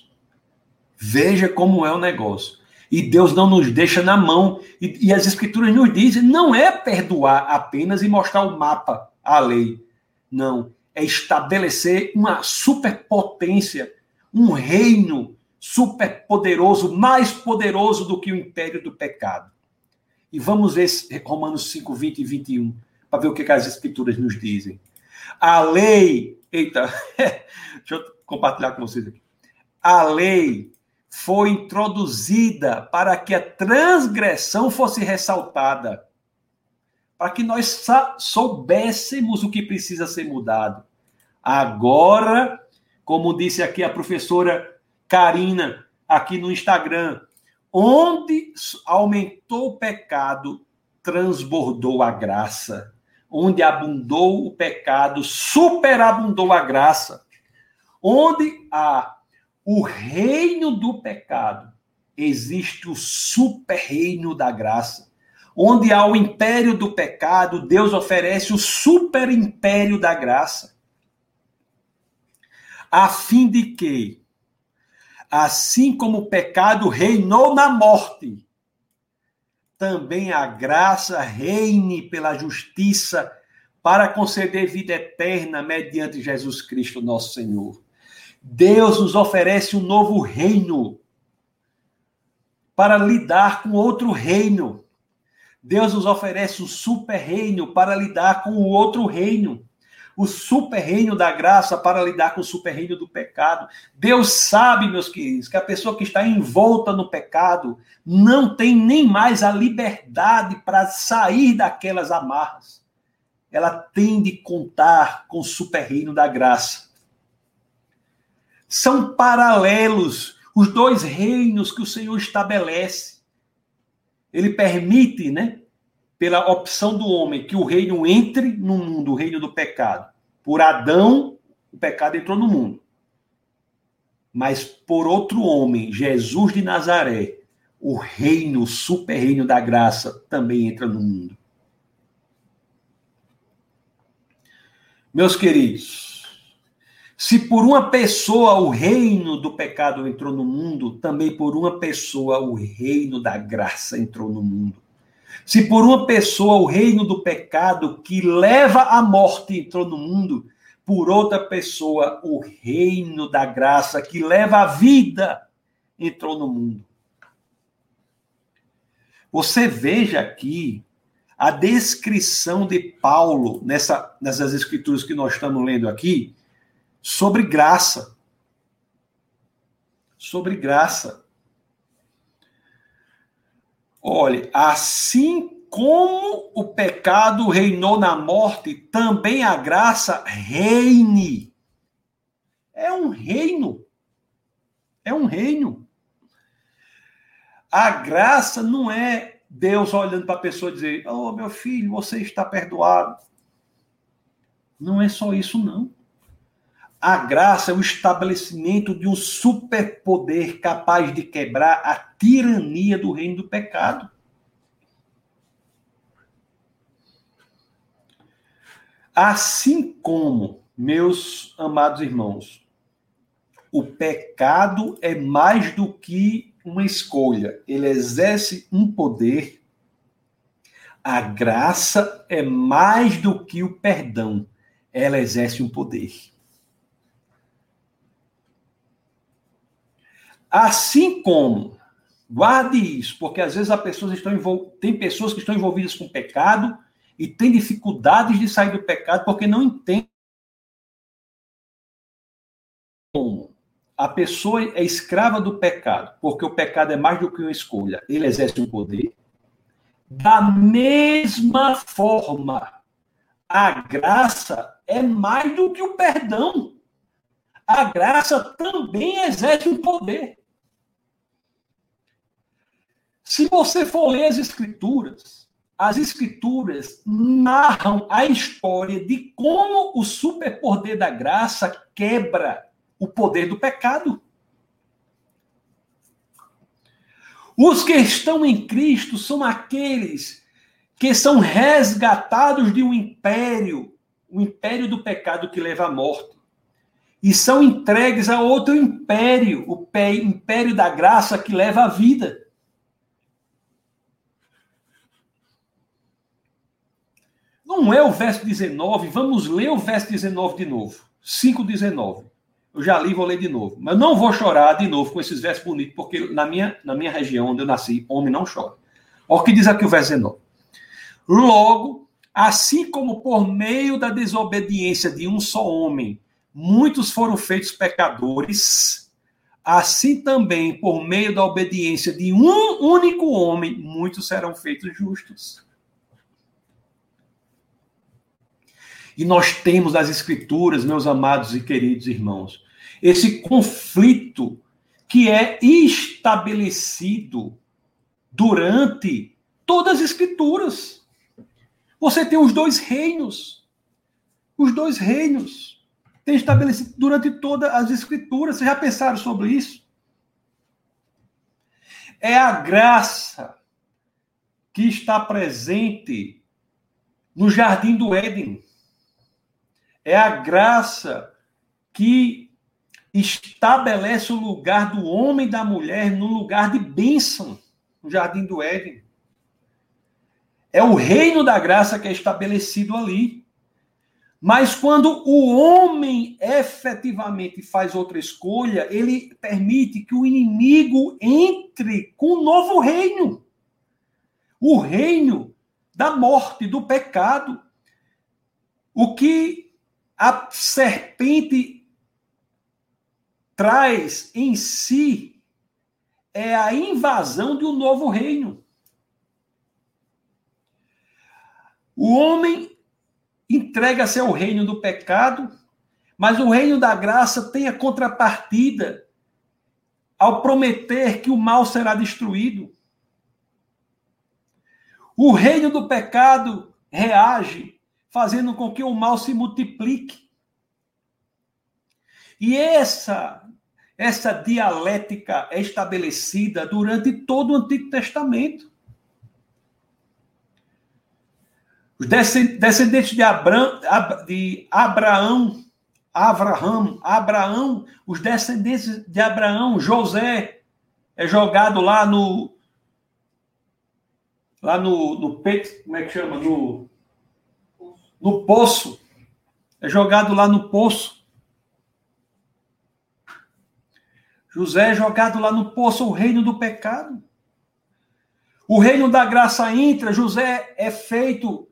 A: Veja como é o negócio. E Deus não nos deixa na mão. E, e as escrituras nos dizem, não é perdoar apenas e mostrar o mapa, a lei. Não. É estabelecer uma superpotência, um reino superpoderoso, mais poderoso do que o império do pecado. E vamos ver Romanos 5, 20 e 21, para ver o que, que as escrituras nos dizem. A lei. Eita, deixa eu compartilhar com vocês aqui. A lei foi introduzida para que a transgressão fosse ressaltada, para que nós soubéssemos o que precisa ser mudado. Agora, como disse aqui a professora Karina, aqui no Instagram, onde aumentou o pecado, transbordou a graça. Onde abundou o pecado, superabundou a graça. Onde há o reino do pecado, existe o super reino da graça. Onde há o império do pecado, Deus oferece o super império da graça. A fim de que, assim como o pecado reinou na morte, também a graça reine pela justiça para conceder vida eterna mediante Jesus Cristo, nosso Senhor. Deus nos oferece um novo reino para lidar com outro reino. Deus nos oferece um super reino para lidar com o outro reino. O super reino da graça para lidar com o super reino do pecado. Deus sabe, meus queridos, que a pessoa que está envolta no pecado não tem nem mais a liberdade para sair daquelas amarras. Ela tem de contar com o super reino da graça são paralelos os dois reinos que o Senhor estabelece. Ele permite, né, pela opção do homem, que o reino entre no mundo, o reino do pecado. Por Adão, o pecado entrou no mundo. Mas por outro homem, Jesus de Nazaré, o reino, o super reino da graça também entra no mundo. Meus queridos, se por uma pessoa o reino do pecado entrou no mundo, também por uma pessoa o reino da graça entrou no mundo. Se por uma pessoa o reino do pecado que leva à morte entrou no mundo, por outra pessoa o reino da graça que leva à vida entrou no mundo. Você veja aqui a descrição de Paulo nessa, nessas escrituras que nós estamos lendo aqui sobre graça. Sobre graça. Olhe, assim como o pecado reinou na morte, também a graça reine. É um reino. É um reino. A graça não é Deus olhando para a pessoa e dizer: Oh, meu filho, você está perdoado. Não é só isso, não. A graça é o estabelecimento de um superpoder capaz de quebrar a tirania do reino do pecado. Assim como, meus amados irmãos, o pecado é mais do que uma escolha, ele exerce um poder. A graça é mais do que o perdão, ela exerce um poder. Assim como, guarde isso, porque às vezes estão envol... tem pessoas que estão envolvidas com pecado e têm dificuldades de sair do pecado porque não entendem como a pessoa é escrava do pecado, porque o pecado é mais do que uma escolha, ele exerce um poder. Da mesma forma, a graça é mais do que o perdão. A graça também exerce um poder. Se você for ler as Escrituras, as Escrituras narram a história de como o superpoder da graça quebra o poder do pecado. Os que estão em Cristo são aqueles que são resgatados de um império, o império do pecado que leva à morte, e são entregues a outro império, o império da graça que leva à vida. Não é o verso 19, vamos ler o verso 19 de novo. 5,19. Eu já li, vou ler de novo. Mas não vou chorar de novo com esses versos bonitos, porque na minha, na minha região onde eu nasci, homem não chora. Olha o que diz aqui o verso 19. Logo, assim como por meio da desobediência de um só homem, muitos foram feitos pecadores, assim também por meio da obediência de um único homem, muitos serão feitos justos. E nós temos nas Escrituras, meus amados e queridos irmãos, esse conflito que é estabelecido durante todas as Escrituras. Você tem os dois reinos. Os dois reinos. Tem estabelecido durante todas as Escrituras. Vocês já pensaram sobre isso? É a graça que está presente no jardim do Éden. É a graça que estabelece o lugar do homem e da mulher no lugar de bênção no jardim do Éden. É o reino da graça que é estabelecido ali. Mas quando o homem efetivamente faz outra escolha, ele permite que o inimigo entre com um novo reino. O reino da morte, do pecado. O que a serpente traz em si é a invasão de um novo reino. O homem entrega-se ao reino do pecado, mas o reino da graça tem a contrapartida ao prometer que o mal será destruído. O reino do pecado reage fazendo com que o mal se multiplique. E essa essa dialética é estabelecida durante todo o Antigo Testamento. Os descendentes de Abraão, de Abraão, Abraão, Abraão, os descendentes de Abraão, José é jogado lá no lá no, no peito, como é que chama? No no poço. É jogado lá no poço. José é jogado lá no poço, o reino do pecado. O reino da graça entra, José é feito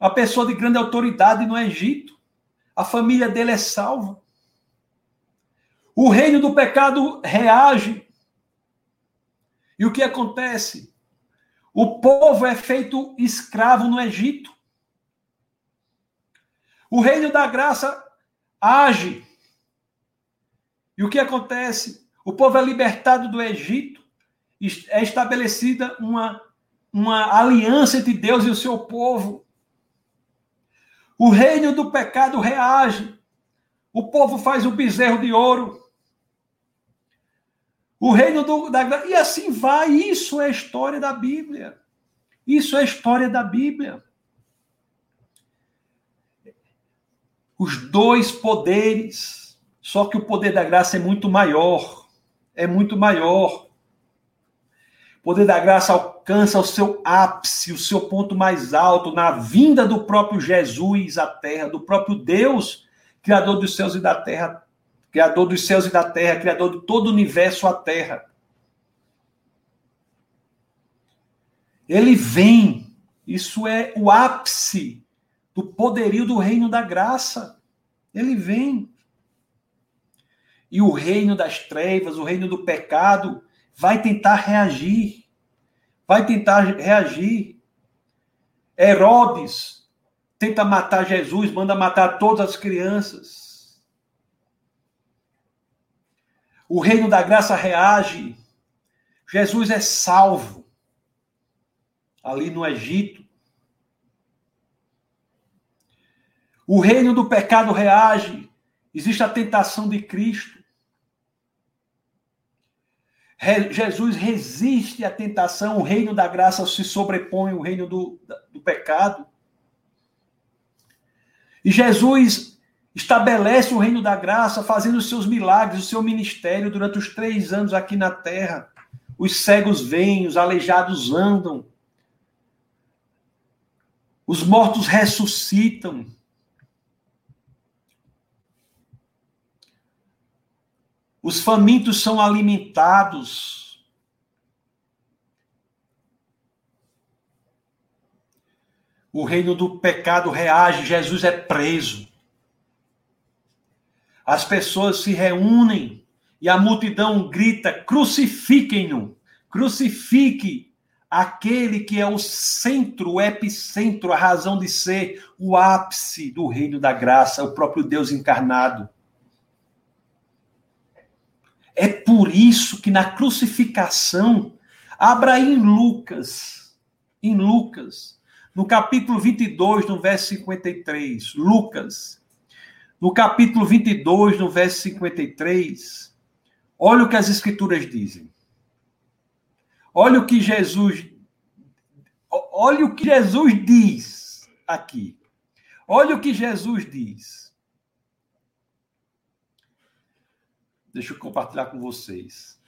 A: a pessoa de grande autoridade no Egito. A família dele é salva. O reino do pecado reage. E o que acontece? O povo é feito escravo no Egito. O reino da graça age. E o que acontece? O povo é libertado do Egito é estabelecida uma, uma aliança entre Deus e o seu povo. O reino do pecado reage. O povo faz o bezerro de ouro. O reino do, da E assim vai. Isso é a história da Bíblia. Isso é a história da Bíblia. Os dois poderes. Só que o poder da graça é muito maior. É muito maior. O poder da graça alcança o seu ápice, o seu ponto mais alto, na vinda do próprio Jesus à terra, do próprio Deus, Criador dos céus e da terra, Criador dos céus e da terra, Criador de todo o universo à terra. Ele vem, isso é o ápice do poderio do reino da graça. Ele vem. E o reino das trevas, o reino do pecado, vai tentar reagir. Vai tentar reagir. Herodes tenta matar Jesus, manda matar todas as crianças. O reino da graça reage. Jesus é salvo ali no Egito. O reino do pecado reage. Existe a tentação de Cristo. Jesus resiste à tentação, o reino da graça se sobrepõe ao reino do, do pecado. E Jesus estabelece o reino da graça, fazendo os seus milagres, o seu ministério durante os três anos aqui na terra. Os cegos vêm, os aleijados andam, os mortos ressuscitam. Os famintos são alimentados. O reino do pecado reage, Jesus é preso. As pessoas se reúnem e a multidão grita: crucifiquem-no, crucifique aquele que é o centro, o epicentro, a razão de ser, o ápice do reino da graça, o próprio Deus encarnado. É por isso que na crucificação, abra em Lucas, em Lucas, no capítulo 22, no verso 53, Lucas, no capítulo 22, no verso 53, olha o que as escrituras dizem. Olha o que Jesus olha o que Jesus diz aqui. Olha o que Jesus diz. Deixa eu compartilhar com vocês.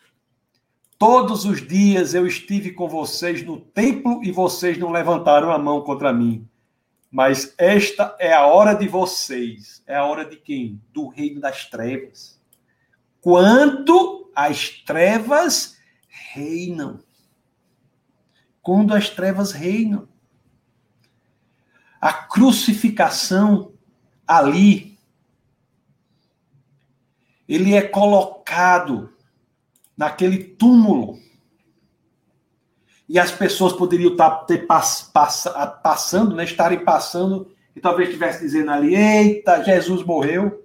A: Todos os dias eu estive com vocês no templo e vocês não levantaram a mão contra mim. Mas esta é a hora de vocês. É a hora de quem? Do reino das trevas. Quando as trevas reinam. Quando as trevas reinam. A crucificação ali ele é colocado naquele túmulo. E as pessoas poderiam estar tá, ter pass, pass, passando, né, estarem passando, e talvez estivesse dizendo ali: Eita, Jesus morreu.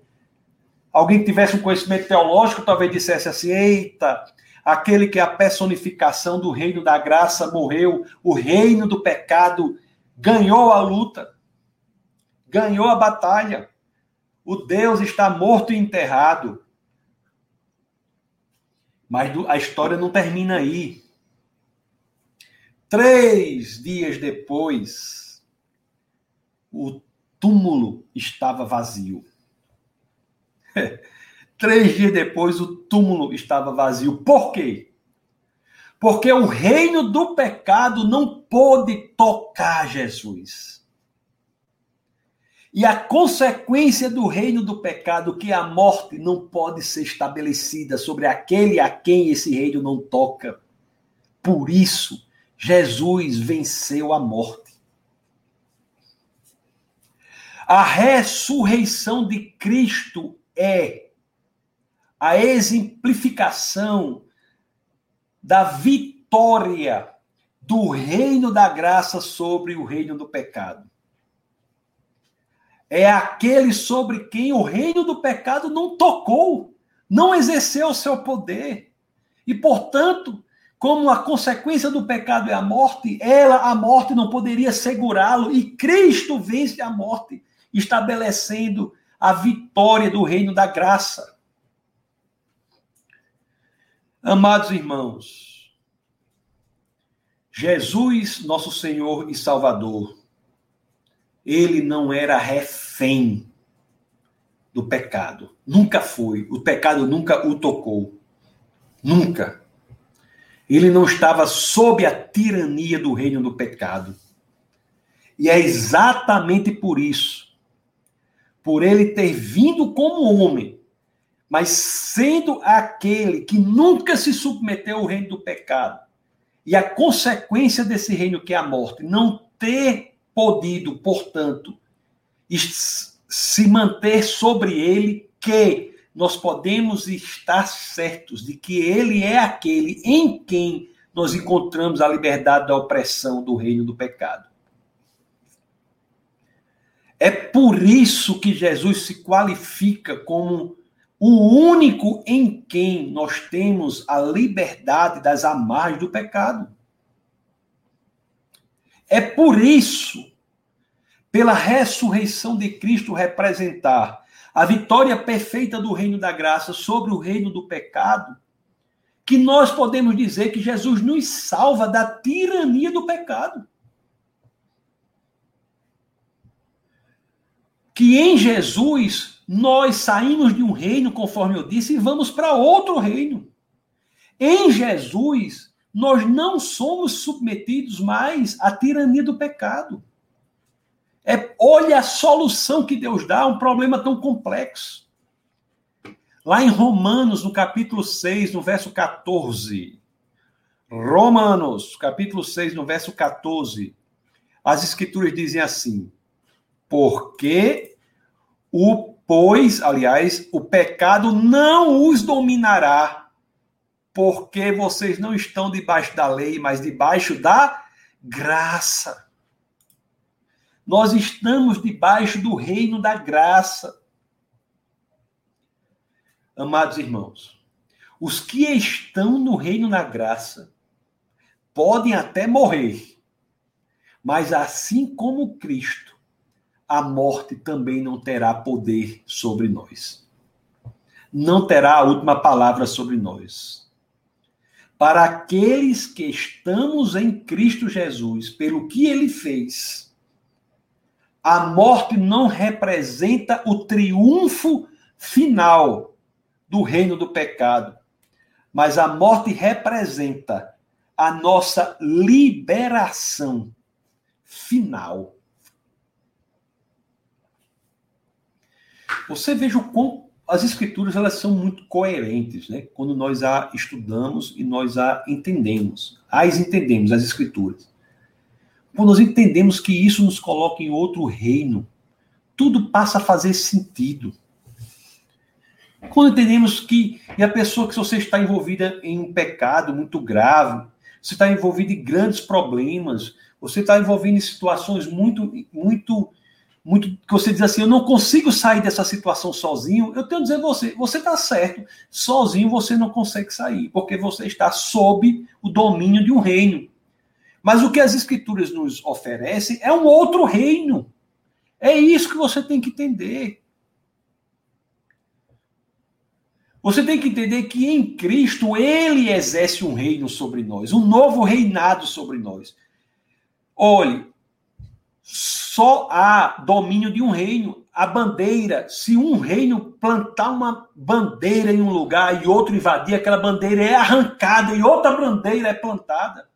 A: Alguém que tivesse um conhecimento teológico talvez dissesse assim: Eita, aquele que é a personificação do reino da graça morreu, o reino do pecado ganhou a luta, ganhou a batalha. O Deus está morto e enterrado. Mas a história não termina aí. Três dias depois, o túmulo estava vazio. Três dias depois, o túmulo estava vazio. Por quê? Porque o reino do pecado não pôde tocar Jesus. E a consequência do reino do pecado, que é a morte, não pode ser estabelecida sobre aquele a quem esse reino não toca. Por isso, Jesus venceu a morte. A ressurreição de Cristo é a exemplificação da vitória do reino da graça sobre o reino do pecado é aquele sobre quem o reino do pecado não tocou, não exerceu o seu poder. E, portanto, como a consequência do pecado é a morte, ela, a morte, não poderia segurá-lo, e Cristo vence a morte, estabelecendo a vitória do reino da graça. Amados irmãos, Jesus, nosso Senhor e Salvador, ele não era refém do pecado. Nunca foi. O pecado nunca o tocou. Nunca. Ele não estava sob a tirania do reino do pecado. E é exatamente por isso, por ele ter vindo como homem, mas sendo aquele que nunca se submeteu ao reino do pecado, e a consequência desse reino que é a morte, não ter podido, portanto, se manter sobre ele, que nós podemos estar certos de que ele é aquele em quem nós encontramos a liberdade da opressão do reino do pecado. É por isso que Jesus se qualifica como o único em quem nós temos a liberdade das amarras do pecado. É por isso, pela ressurreição de Cristo representar a vitória perfeita do reino da graça sobre o reino do pecado, que nós podemos dizer que Jesus nos salva da tirania do pecado. Que em Jesus nós saímos de um reino, conforme eu disse, e vamos para outro reino. Em Jesus nós não somos submetidos mais à tirania do pecado. É, olha a solução que Deus dá a um problema tão complexo. Lá em Romanos, no capítulo 6, no verso 14. Romanos, capítulo 6, no verso 14. As escrituras dizem assim: Porque o pois, aliás, o pecado não os dominará, porque vocês não estão debaixo da lei, mas debaixo da graça. Nós estamos debaixo do reino da graça. Amados irmãos, os que estão no reino da graça podem até morrer, mas assim como Cristo, a morte também não terá poder sobre nós. Não terá a última palavra sobre nós. Para aqueles que estamos em Cristo Jesus, pelo que ele fez, a morte não representa o triunfo final do reino do pecado, mas a morte representa a nossa liberação final. Você veja o quão as escrituras elas são muito coerentes, né? Quando nós a estudamos e nós a entendemos, as entendemos as escrituras. Quando nós entendemos que isso nos coloca em outro reino, tudo passa a fazer sentido. Quando entendemos que e a pessoa que você está envolvida em um pecado muito grave, você está envolvido em grandes problemas, você está envolvido em situações muito, muito, muito que você diz assim, eu não consigo sair dessa situação sozinho. Eu tenho a dizer a você, você está certo, sozinho você não consegue sair, porque você está sob o domínio de um reino. Mas o que as escrituras nos oferecem é um outro reino. É isso que você tem que entender. Você tem que entender que em Cristo ele exerce um reino sobre nós, um novo reinado sobre nós. Olhe, só há domínio de um reino. A bandeira, se um reino plantar uma bandeira em um lugar e outro invadir, aquela bandeira é arrancada e outra bandeira é plantada.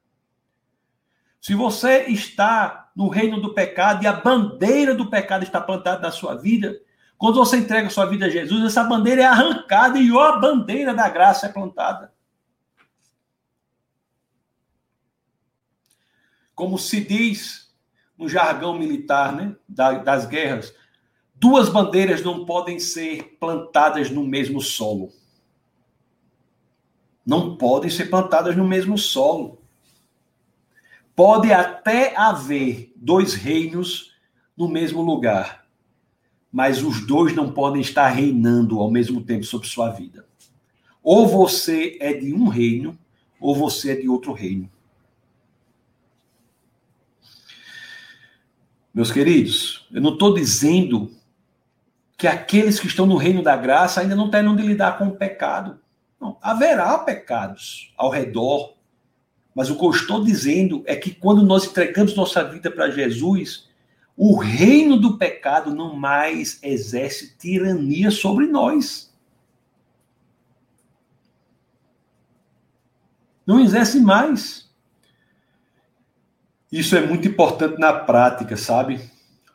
A: Se você está no reino do pecado e a bandeira do pecado está plantada na sua vida, quando você entrega sua vida a Jesus, essa bandeira é arrancada e a bandeira da graça é plantada. Como se diz no jargão militar né, das guerras, duas bandeiras não podem ser plantadas no mesmo solo. Não podem ser plantadas no mesmo solo. Pode até haver dois reinos no mesmo lugar, mas os dois não podem estar reinando ao mesmo tempo sobre sua vida. Ou você é de um reino, ou você é de outro reino. Meus queridos, eu não estou dizendo que aqueles que estão no reino da graça ainda não terão de lidar com o pecado. Não, haverá pecados ao redor, mas o que eu estou dizendo é que quando nós entregamos nossa vida para Jesus, o reino do pecado não mais exerce tirania sobre nós. Não exerce mais. Isso é muito importante na prática, sabe?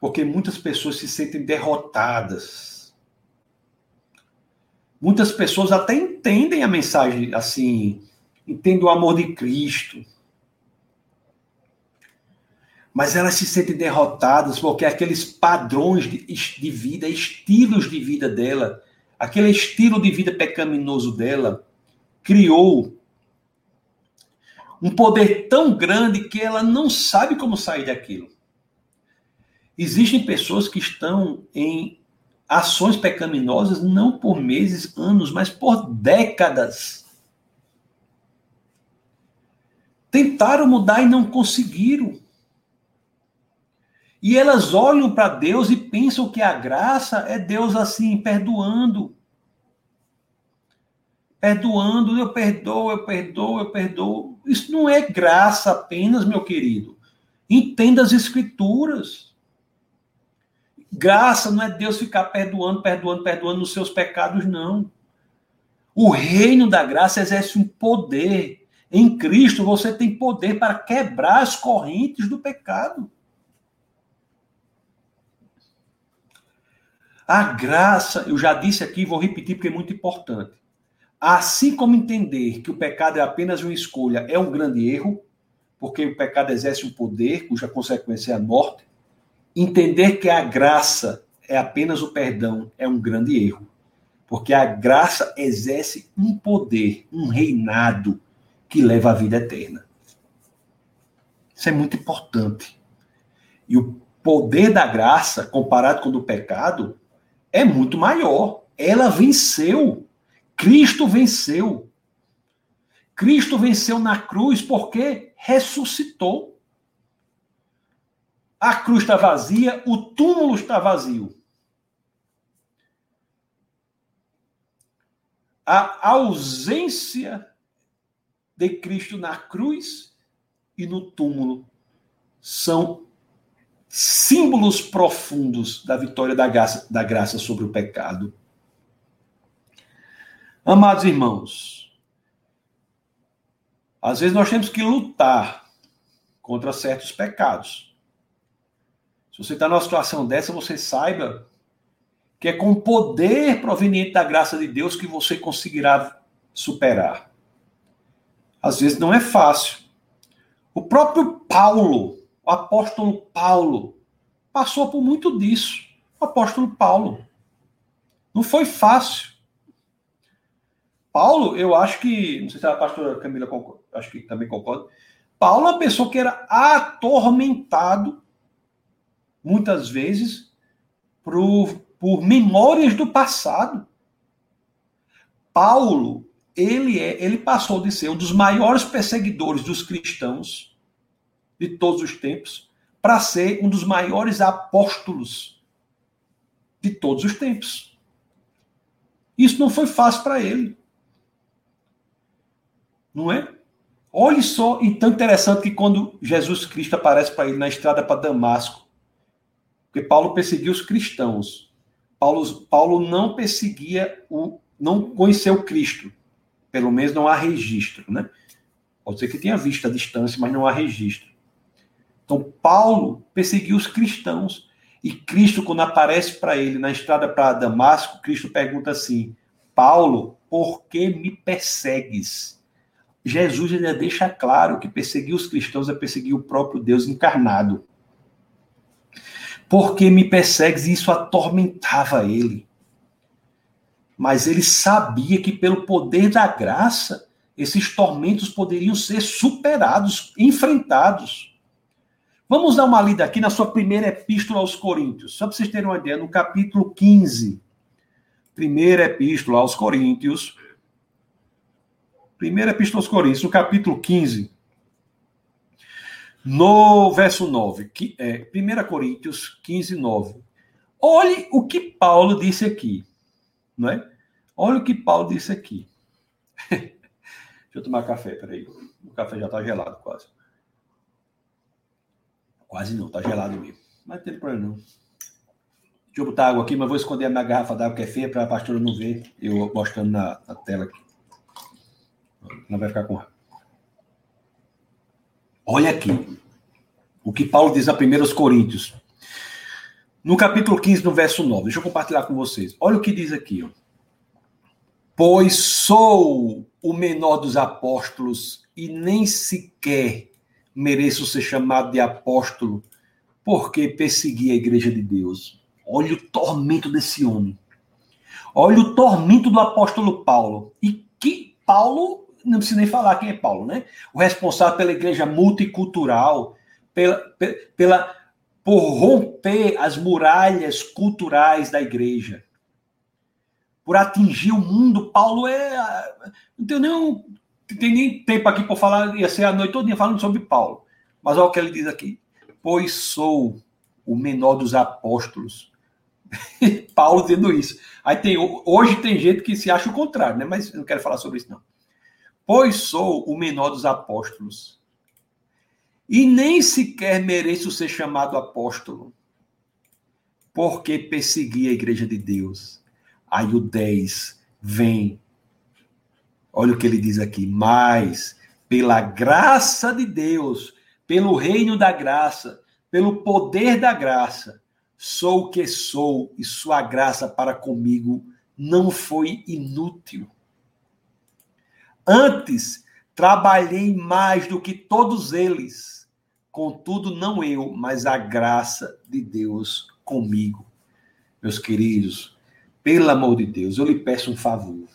A: Porque muitas pessoas se sentem derrotadas. Muitas pessoas até entendem a mensagem assim, entendem o amor de Cristo. Mas elas se sentem derrotadas porque aqueles padrões de, de vida, estilos de vida dela, aquele estilo de vida pecaminoso dela, criou um poder tão grande que ela não sabe como sair daquilo. Existem pessoas que estão em ações pecaminosas não por meses, anos, mas por décadas. Tentaram mudar e não conseguiram. E elas olham para Deus e pensam que a graça é Deus assim, perdoando perdoando, eu perdoo, eu perdoo, eu perdoo. Isso não é graça apenas, meu querido. Entenda as escrituras. Graça não é Deus ficar perdoando, perdoando, perdoando os seus pecados, não. O reino da graça exerce um poder. Em Cristo você tem poder para quebrar as correntes do pecado. A graça, eu já disse aqui, vou repetir porque é muito importante. Assim como entender que o pecado é apenas uma escolha é um grande erro, porque o pecado exerce um poder cuja consequência é a morte, entender que a graça é apenas o perdão é um grande erro, porque a graça exerce um poder, um reinado que leva à vida eterna. Isso é muito importante. E o poder da graça, comparado com o do pecado, é muito maior. Ela venceu Cristo venceu. Cristo venceu na cruz porque ressuscitou. A cruz está vazia, o túmulo está vazio. A ausência de Cristo na cruz e no túmulo são símbolos profundos da vitória da graça, da graça sobre o pecado. Amados irmãos, às vezes nós temos que lutar contra certos pecados. Se você está numa situação dessa, você saiba que é com o poder proveniente da graça de Deus que você conseguirá superar. Às vezes não é fácil. O próprio Paulo, o apóstolo Paulo, passou por muito disso. O apóstolo Paulo. Não foi fácil. Paulo, eu acho que, não sei se a pastora Camila concorda, acho que também concorda. Paulo é uma pessoa que era atormentado, muitas vezes, por, por memórias do passado. Paulo, ele, é, ele passou de ser um dos maiores perseguidores dos cristãos de todos os tempos para ser um dos maiores apóstolos de todos os tempos. Isso não foi fácil para ele. Não é? Olhe só, e tão interessante que quando Jesus Cristo aparece para ele na estrada para Damasco, porque Paulo perseguia os cristãos. Paulo, Paulo não perseguia o. não conheceu Cristo. Pelo menos não há registro, né? Pode ser que tenha visto a distância, mas não há registro. Então, Paulo perseguiu os cristãos. E Cristo, quando aparece para ele na estrada para Damasco, Cristo pergunta assim: Paulo, por que me persegues? Jesus ainda deixa claro que perseguir os cristãos é perseguir o próprio Deus encarnado. Porque me persegues e isso atormentava ele. Mas ele sabia que pelo poder da graça, esses tormentos poderiam ser superados, enfrentados. Vamos dar uma lida aqui na sua primeira epístola aos Coríntios, só para vocês terem uma ideia, no capítulo 15. Primeira epístola aos Coríntios, Primeira Epístola aos Coríntios, no capítulo 15, no verso 9, que é 1 Coríntios 15, 9. Olhe o que Paulo disse aqui, não é? Olha o que Paulo disse aqui. Deixa eu tomar café, peraí. O café já está gelado quase. Quase não, está gelado mesmo. Mas não tem problema não. Deixa eu botar água aqui, mas vou esconder a minha garrafa d'água que é feia para a pastora não ver eu mostrando na, na tela aqui. Não vai ficar com raiva. Olha aqui. O que Paulo diz a 1 Coríntios. No capítulo 15, no verso 9. Deixa eu compartilhar com vocês. Olha o que diz aqui. Ó. Pois sou o menor dos apóstolos e nem sequer mereço ser chamado de apóstolo porque persegui a igreja de Deus. Olha o tormento desse homem. Olha o tormento do apóstolo Paulo. E que Paulo não precisa nem falar quem é Paulo, né? O responsável pela igreja multicultural, pela, pela, por romper as muralhas culturais da igreja, por atingir o mundo. Paulo é. Não tem nem, tem nem tempo aqui para falar, ia ser a noite toda falando sobre Paulo. Mas olha o que ele diz aqui: Pois sou o menor dos apóstolos. Paulo dizendo isso. Aí tem, hoje tem gente que se acha o contrário, né? Mas eu não quero falar sobre isso, não pois sou o menor dos apóstolos. E nem sequer mereço ser chamado apóstolo, porque persegui a igreja de Deus. Aí o 10 vem. Olha o que ele diz aqui. Mas, pela graça de Deus, pelo reino da graça, pelo poder da graça, sou o que sou, e sua graça para comigo não foi inútil. Antes, trabalhei mais do que todos eles. Contudo, não eu, mas a graça de Deus comigo. Meus queridos, pelo amor de Deus, eu lhe peço um favor.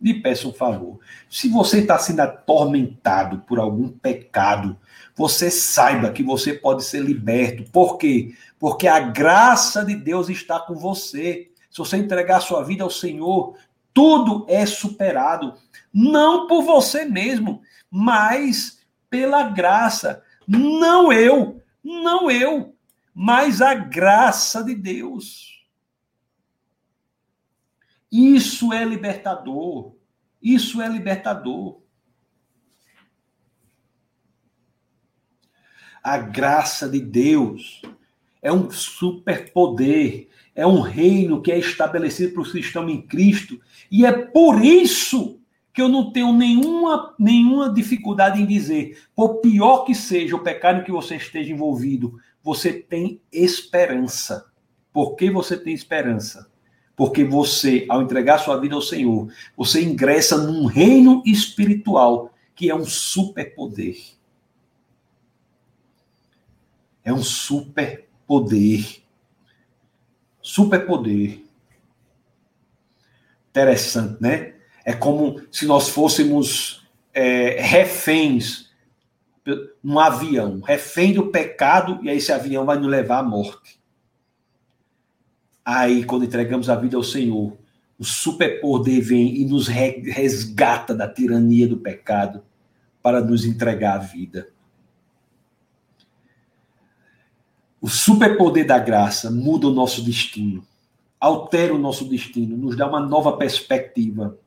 A: Lhe peço um favor. Se você está sendo atormentado por algum pecado, você saiba que você pode ser liberto. Por quê? Porque a graça de Deus está com você. Se você entregar sua vida ao Senhor, tudo é superado não por você mesmo, mas pela graça. Não eu, não eu, mas a graça de Deus. Isso é libertador. Isso é libertador. A graça de Deus é um superpoder, é um reino que é estabelecido para os que estão em Cristo, e é por isso que eu não tenho nenhuma, nenhuma dificuldade em dizer, por pior que seja o pecado que você esteja envolvido, você tem esperança. Por que você tem esperança? Porque você, ao entregar sua vida ao Senhor, você ingressa num reino espiritual que é um superpoder. É um superpoder. Superpoder. Interessante, né? É como se nós fôssemos é, reféns num avião, refém do pecado, e aí esse avião vai nos levar à morte. Aí, quando entregamos a vida ao Senhor, o superpoder vem e nos resgata da tirania do pecado para nos entregar a vida. O superpoder da graça muda o nosso destino, altera o nosso destino, nos dá uma nova perspectiva.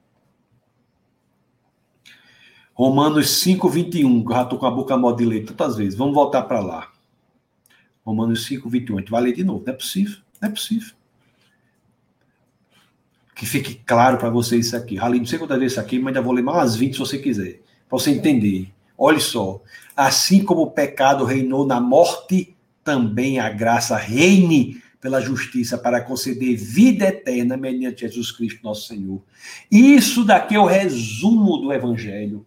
A: Romanos 5, 21, que eu já estou com a boca mal de ler tantas vezes. Vamos voltar para lá. Romanos 5, 21. A gente vai ler de novo. Não é possível. Não é possível. Que fique claro para você isso aqui. Já não sei quantas vezes isso aqui, mas ainda vou ler mais umas 20 se você quiser. Para você entender. Olhe só. Assim como o pecado reinou na morte, também a graça reine pela justiça para conceder vida eterna mediante Jesus Cristo, nosso Senhor. Isso daqui é o resumo do Evangelho.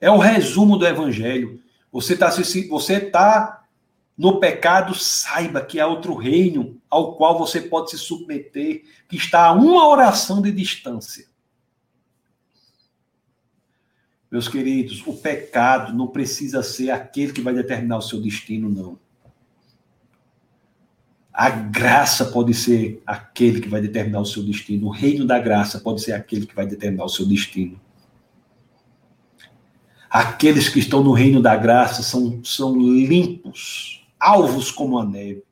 A: É o resumo do evangelho. Você está você tá no pecado, saiba que há outro reino ao qual você pode se submeter, que está a uma oração de distância. Meus queridos, o pecado não precisa ser aquele que vai determinar o seu destino, não. A graça pode ser aquele que vai determinar o seu destino. O reino da graça pode ser aquele que vai determinar o seu destino. Aqueles que estão no reino da graça são, são limpos, alvos como a neve.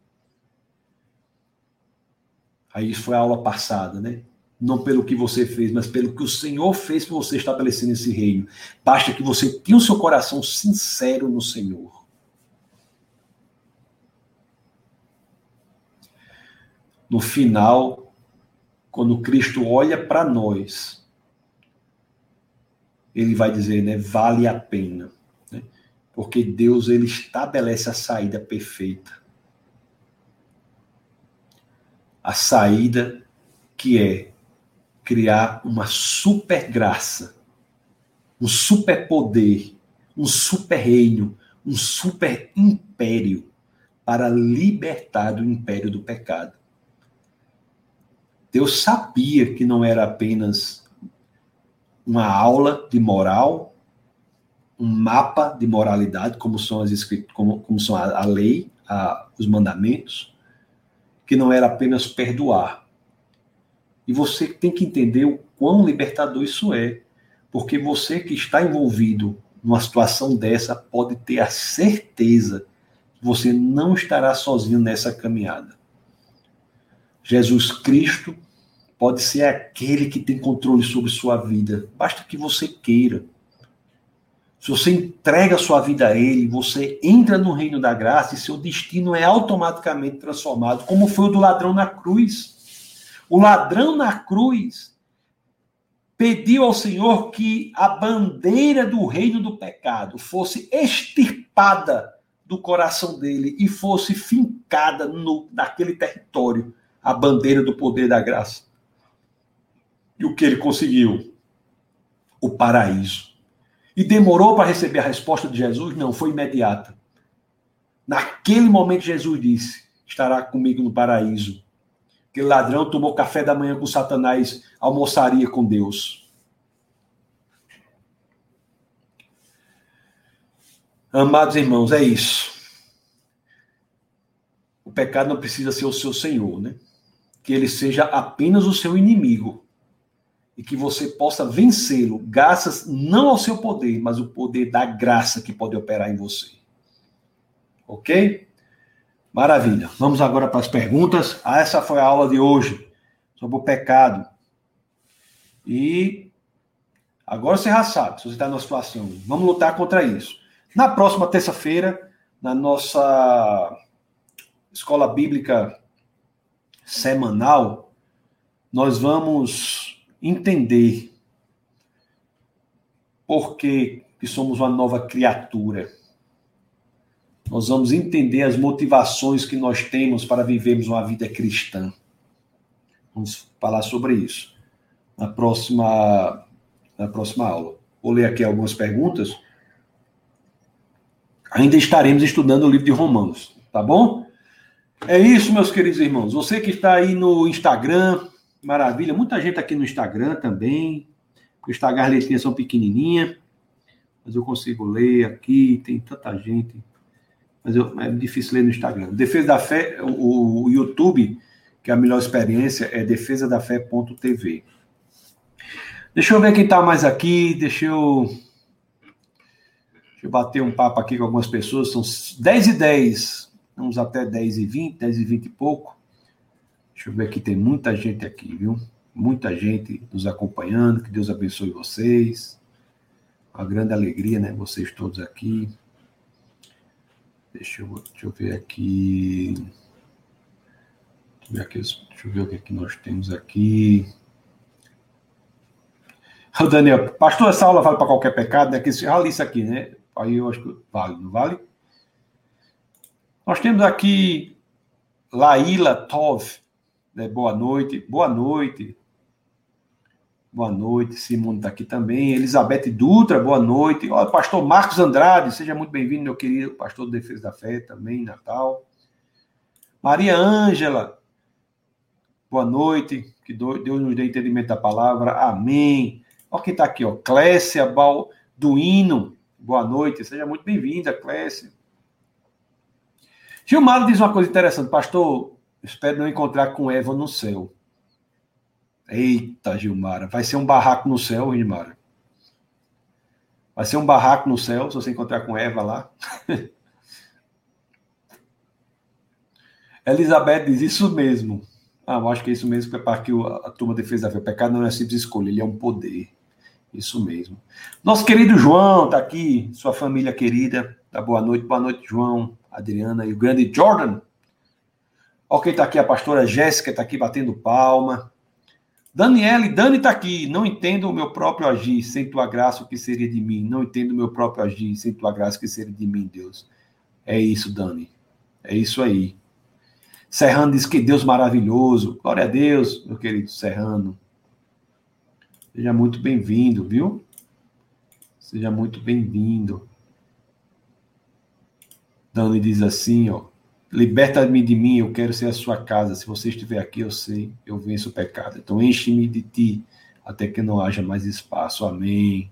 A: Aí foi a aula passada, né? Não pelo que você fez, mas pelo que o Senhor fez para você estabelecer nesse reino. Basta que você tenha o seu coração sincero no Senhor. No final, quando Cristo olha para nós, ele vai dizer, né, vale a pena, né? porque Deus ele estabelece a saída perfeita, a saída que é criar uma super graça, um super poder, um super reino, um super império para libertar do império do pecado. Deus sabia que não era apenas uma aula de moral, um mapa de moralidade, como são as como, como são a, a lei, a, os mandamentos, que não era apenas perdoar. E você tem que entender o quão libertador isso é, porque você que está envolvido numa situação dessa pode ter a certeza que você não estará sozinho nessa caminhada. Jesus Cristo pode ser aquele que tem controle sobre sua vida. Basta que você queira. Se você entrega sua vida a Ele, você entra no reino da graça e seu destino é automaticamente transformado, como foi o do ladrão na cruz. O ladrão na cruz pediu ao Senhor que a bandeira do reino do pecado fosse extirpada do coração dele e fosse fincada no, naquele território a bandeira do poder da graça. E o que ele conseguiu? O paraíso. E demorou para receber a resposta de Jesus? Não, foi imediata. Naquele momento, Jesus disse: Estará comigo no paraíso. Aquele ladrão tomou café da manhã com Satanás, almoçaria com Deus. Amados irmãos, é isso. O pecado não precisa ser o seu senhor, né? Que ele seja apenas o seu inimigo e que você possa vencê-lo, graças não ao seu poder, mas o poder da graça que pode operar em você. Ok? Maravilha. Vamos agora para as perguntas. Ah, essa foi a aula de hoje sobre o pecado. E agora você já sabe, se você está numa situação, vamos lutar contra isso. Na próxima terça-feira, na nossa escola bíblica semanal, nós vamos entender por que, que somos uma nova criatura. Nós vamos entender as motivações que nós temos para vivermos uma vida cristã. Vamos falar sobre isso na próxima, na próxima aula. Vou ler aqui algumas perguntas. Ainda estaremos estudando o livro de Romanos, tá bom? É isso, meus queridos irmãos. Você que está aí no Instagram, Maravilha. Muita gente aqui no Instagram também. O Instagram, as letrinhas são pequenininhas. Mas eu consigo ler aqui. Tem tanta gente. Mas eu, é difícil ler no Instagram. Defesa da Fé, o, o YouTube, que é a melhor experiência, é defesadafé.tv. Deixa eu ver quem está mais aqui. Deixa eu. Deixa eu bater um papo aqui com algumas pessoas. São 10 e 10. Vamos até 10 e 20, 10 e 20 e pouco. Deixa eu ver aqui, tem muita gente aqui, viu? Muita gente nos acompanhando. Que Deus abençoe vocês. Uma grande alegria, né? Vocês todos aqui. Deixa eu, deixa eu ver aqui. Deixa eu ver, aqui, deixa eu ver o que, é que nós temos aqui. O Daniel, pastor, essa aula vale para qualquer pecado, né? Que já li isso aqui, né? Aí eu acho que vale, não vale? Nós temos aqui Laila Tov. Né? Boa noite. Boa noite. Boa noite. Simone está aqui também. Elizabeth Dutra, boa noite. Olha, pastor Marcos Andrade, seja muito bem-vindo, meu querido pastor do Defesa da Fé também, Natal. Maria Ângela, boa noite. Que Deus nos dê entendimento da palavra. Amém. Olha quem está aqui, ó. Clécia Balduino, boa noite. Seja muito bem-vinda, Clécia. Gilmar diz uma coisa interessante, pastor Espero não encontrar com Eva no céu. Eita, Gilmara. Vai ser um barraco no céu, Gilmara. Vai ser um barraco no céu se você encontrar com Eva lá. Elizabeth diz isso mesmo. Ah, eu acho que é isso mesmo que é para que a turma defesa fé. O pecado não é simples escolha, ele é um poder. Isso mesmo. Nosso querido João está aqui, sua família querida. Tá boa noite, boa noite, João, Adriana e o grande Jordan. Ok, está aqui a pastora Jéssica, está aqui batendo palma. Daniele, Dani está aqui. Não entendo o meu próprio agir, sem tua graça, o que seria de mim? Não entendo o meu próprio agir, sem tua graça, o que seria de mim, Deus? É isso, Dani. É isso aí. Serrano diz que Deus maravilhoso. Glória a Deus, meu querido Serrano. Seja muito bem-vindo, viu? Seja muito bem-vindo. Dani diz assim, ó. Liberta-me de mim, eu quero ser a sua casa. Se você estiver aqui, eu sei, eu venço o pecado. Então enche-me de ti, até que não haja mais espaço. Amém.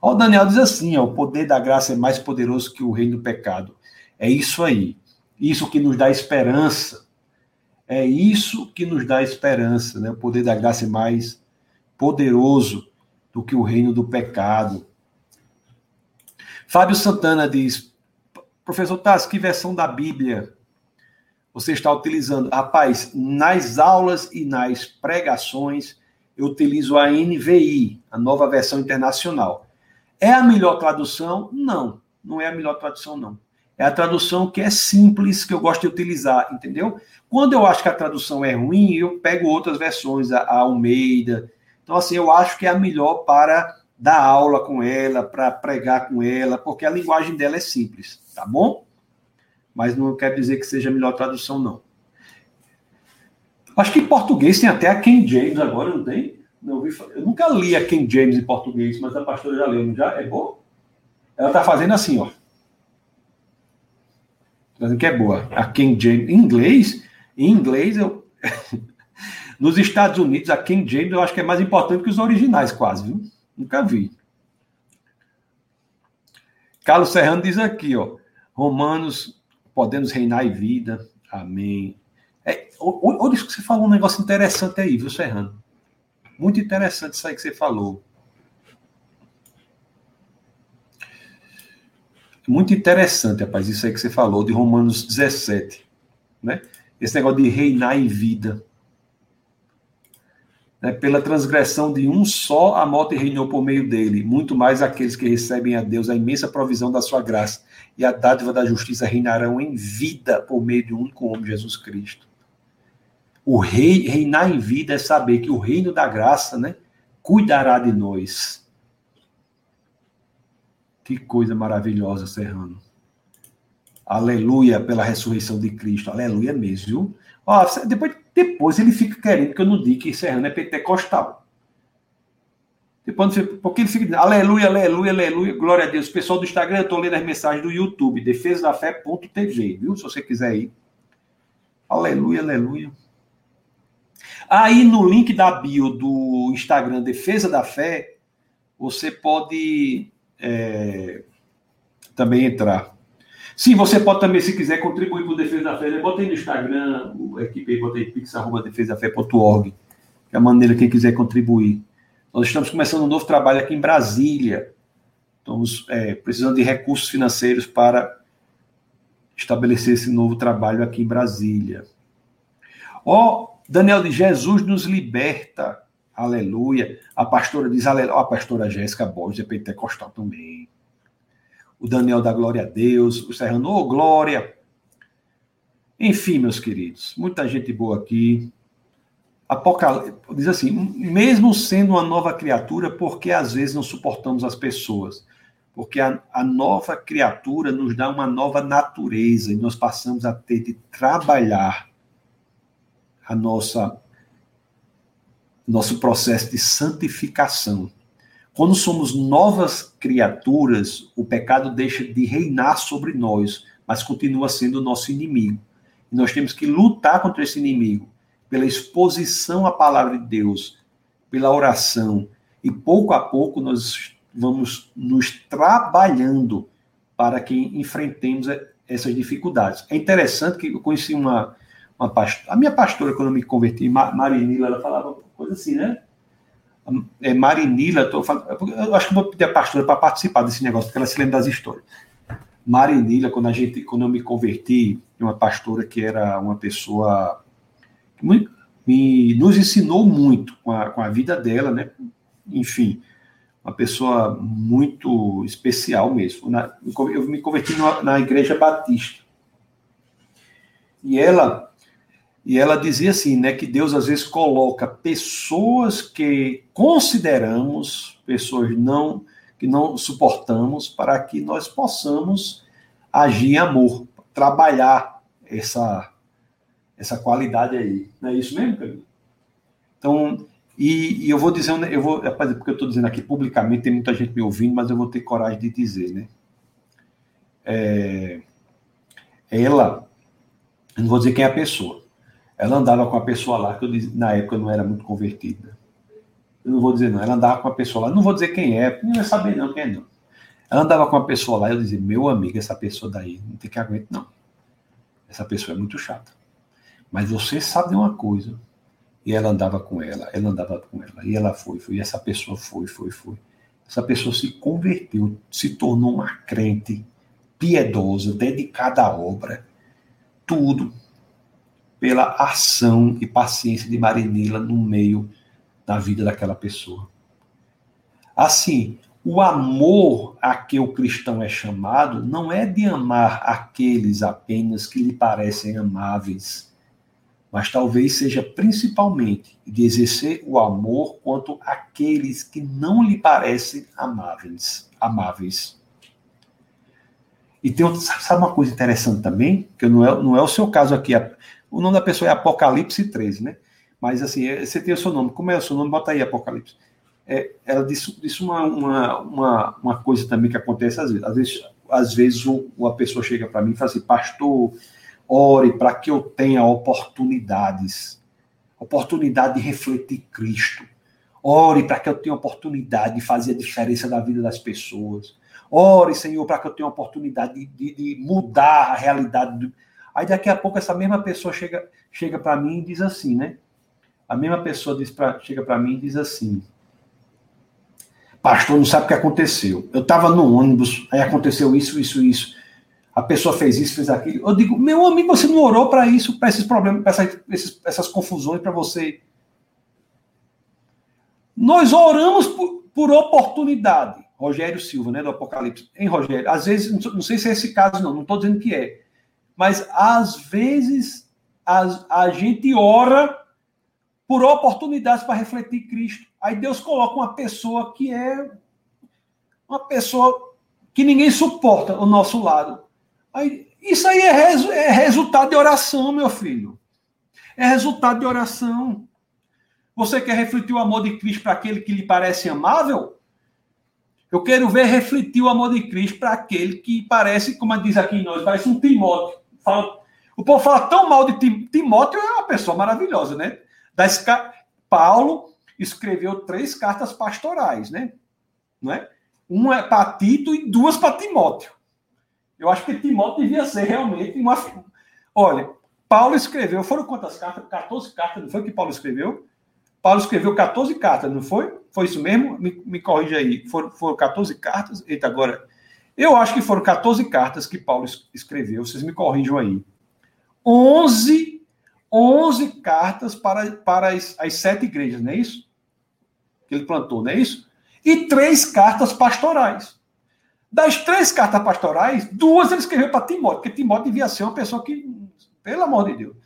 A: O Daniel diz assim: ó, o poder da graça é mais poderoso que o reino do pecado. É isso aí. Isso que nos dá esperança. É isso que nos dá esperança. Né? O poder da graça é mais poderoso do que o reino do pecado. Fábio Santana diz: Professor Tassi, que versão da Bíblia você está utilizando? Rapaz, nas aulas e nas pregações, eu utilizo a NVI, a nova versão internacional. É a melhor tradução? Não, não é a melhor tradução, não. É a tradução que é simples, que eu gosto de utilizar, entendeu? Quando eu acho que a tradução é ruim, eu pego outras versões, a Almeida. Então, assim, eu acho que é a melhor para dar aula com ela, para pregar com ela, porque a linguagem dela é simples, tá bom? Mas não quer dizer que seja a melhor tradução, não. Acho que em português tem até a King James agora, não tem? Não eu nunca li a King James em português, mas a pastora já leu, já? É bom? Ela está fazendo assim, ó. Fazendo que é boa. A King James. Em inglês, em inglês, eu. Nos Estados Unidos, a King James eu acho que é mais importante que os originais, quase, viu? Nunca vi. Carlos Serrano diz aqui, ó. Romanos podemos reinar em vida. Amém. É, olha isso que você falou, um negócio interessante aí, viu, Serrano? Muito interessante isso aí que você falou. Muito interessante, rapaz, isso aí que você falou, de Romanos 17. Né? Esse negócio de reinar em vida. Né? Pela transgressão de um só, a morte reinou por meio dele. Muito mais aqueles que recebem a Deus a imensa provisão da sua graça e a dádiva da justiça reinarão em vida por meio de um único homem, Jesus Cristo. O rei, reinar em vida é saber que o reino da graça, né, cuidará de nós. Que coisa maravilhosa, Serrano. Aleluia pela ressurreição de Cristo. Aleluia mesmo, viu? Ó, depois, depois ele fica querendo que eu não diga que Serrano é pentecostal. Porque ele fica aleluia, aleluia, aleluia, glória a Deus. Pessoal do Instagram, eu estou lendo as mensagens do YouTube, defesadafé.tv, viu? Se você quiser ir. Aleluia, aleluia. Aí no link da bio do Instagram Defesa da Fé, você pode é, também entrar. Sim, você pode também, se quiser, contribuir para o Defesa da Fé. Bota aí no Instagram, a equipe aí, bota aí pix.defesadafé.org, que é a maneira quem quiser contribuir. Nós estamos começando um novo trabalho aqui em Brasília. Estamos é, precisando de recursos financeiros para estabelecer esse novo trabalho aqui em Brasília. Ó, oh, Daniel de Jesus nos liberta. Aleluia. A pastora diz aleluia. a pastora Jéssica Borges é pentecostal também. O Daniel da glória a Deus. O Serrano, oh, glória. Enfim, meus queridos, muita gente boa aqui. Apocalipse diz assim: mesmo sendo uma nova criatura, porque às vezes não suportamos as pessoas? Porque a, a nova criatura nos dá uma nova natureza e nós passamos a ter de trabalhar a nossa nosso processo de santificação. Quando somos novas criaturas, o pecado deixa de reinar sobre nós, mas continua sendo o nosso inimigo. E nós temos que lutar contra esse inimigo pela exposição à palavra de Deus, pela oração. E pouco a pouco nós vamos nos trabalhando para que enfrentemos essas dificuldades. É interessante que eu conheci uma, uma pastora, a minha pastora, quando eu me converti, Marinila, ela falava coisa assim, né? É, Marinila, tô falando, eu acho que vou pedir a pastora para participar desse negócio, porque ela se lembra das histórias. Marinila, quando a gente, quando eu me converti, uma pastora que era uma pessoa que me, nos ensinou muito com a, com a vida dela, né? Enfim, uma pessoa muito especial mesmo. Na, eu me converti na igreja batista. E ela e ela dizia assim, né, que Deus às vezes coloca pessoas que consideramos pessoas não que não suportamos para que nós possamos agir em amor, trabalhar essa essa qualidade aí. Não é isso mesmo, Camilo? Então, e, e, eu vou dizer, eu vou, porque eu estou dizendo aqui publicamente, tem muita gente me ouvindo, mas eu vou ter coragem de dizer, né? É, ela, eu não vou dizer quem é a pessoa, ela andava com a pessoa lá, que eu, na época eu não era muito convertida. Eu não vou dizer não, ela andava com a pessoa lá, não vou dizer quem é, não vai saber não quem é não. Ela andava com a pessoa lá eu dizia, meu amigo, essa pessoa daí não tem que aguentar, não. Essa pessoa é muito chata. Mas você sabe de uma coisa. E ela andava com ela, ela andava com ela. E ela foi, foi. E essa pessoa foi, foi, foi. Essa pessoa se converteu, se tornou uma crente piedosa, dedicada à obra. Tudo pela ação e paciência de Marinila no meio da vida daquela pessoa. Assim, o amor a que o cristão é chamado não é de amar aqueles apenas que lhe parecem amáveis, mas talvez seja principalmente de exercer o amor quanto aqueles que não lhe parecem amáveis. amáveis. E tem sabe uma coisa interessante também, que não é, não é o seu caso aqui, o nome da pessoa é Apocalipse 13, né? Mas assim, é, você tem o seu nome, como é o seu nome? Bota aí Apocalipse é, ela disse, disse uma, uma, uma, uma, coisa também que acontece às vezes. Às vezes, às vezes uma pessoa chega para mim e fala assim, pastor, ore para que eu tenha oportunidades, oportunidade de refletir Cristo. Ore para que eu tenha oportunidade de fazer a diferença da vida das pessoas. Ore, Senhor, para que eu tenha oportunidade de, de, de mudar a realidade. Do... Aí daqui a pouco essa mesma pessoa chega, chega para mim e diz assim, né? A mesma pessoa diz pra, chega para mim e diz assim: Pastor, não sabe o que aconteceu. Eu estava no ônibus, aí aconteceu isso, isso, isso. A pessoa fez isso, fez aquilo. Eu digo, meu amigo, você não orou para isso, para esses problemas, para essas, essas, confusões, para você. Nós oramos por, por, oportunidade. Rogério Silva, né, do Apocalipse. Em Rogério, às vezes, não sei se é esse caso, não, não estou dizendo que é. Mas às vezes a, a gente ora por oportunidades para refletir Cristo. Aí Deus coloca uma pessoa que é uma pessoa que ninguém suporta ao nosso lado. Aí, isso aí é, é resultado de oração, meu filho. É resultado de oração. Você quer refletir o amor de Cristo para aquele que lhe parece amável? Eu quero ver refletir o amor de Cristo para aquele que parece, como diz aqui em nós, parece um Timóteo. Fala, o povo fala tão mal de Timóteo, é uma pessoa maravilhosa, né? Paulo escreveu três cartas pastorais, né? Não é? Uma é para Tito e duas para Timóteo. Eu acho que Timóteo devia ser realmente uma. Olha, Paulo escreveu, foram quantas cartas? 14 cartas, não foi que Paulo escreveu? Paulo escreveu 14 cartas, não foi? Foi isso mesmo? Me, me corrija aí. Foram, foram 14 cartas? Eita, agora. Eu acho que foram 14 cartas que Paulo escreveu, vocês me corrijam aí. 11 11 cartas para, para as, as sete igrejas, não é isso? Que ele plantou, não é isso? E três cartas pastorais. Das três cartas pastorais, duas ele escreveu para Timóteo, porque Timóteo devia ser uma pessoa que, pelo amor de Deus.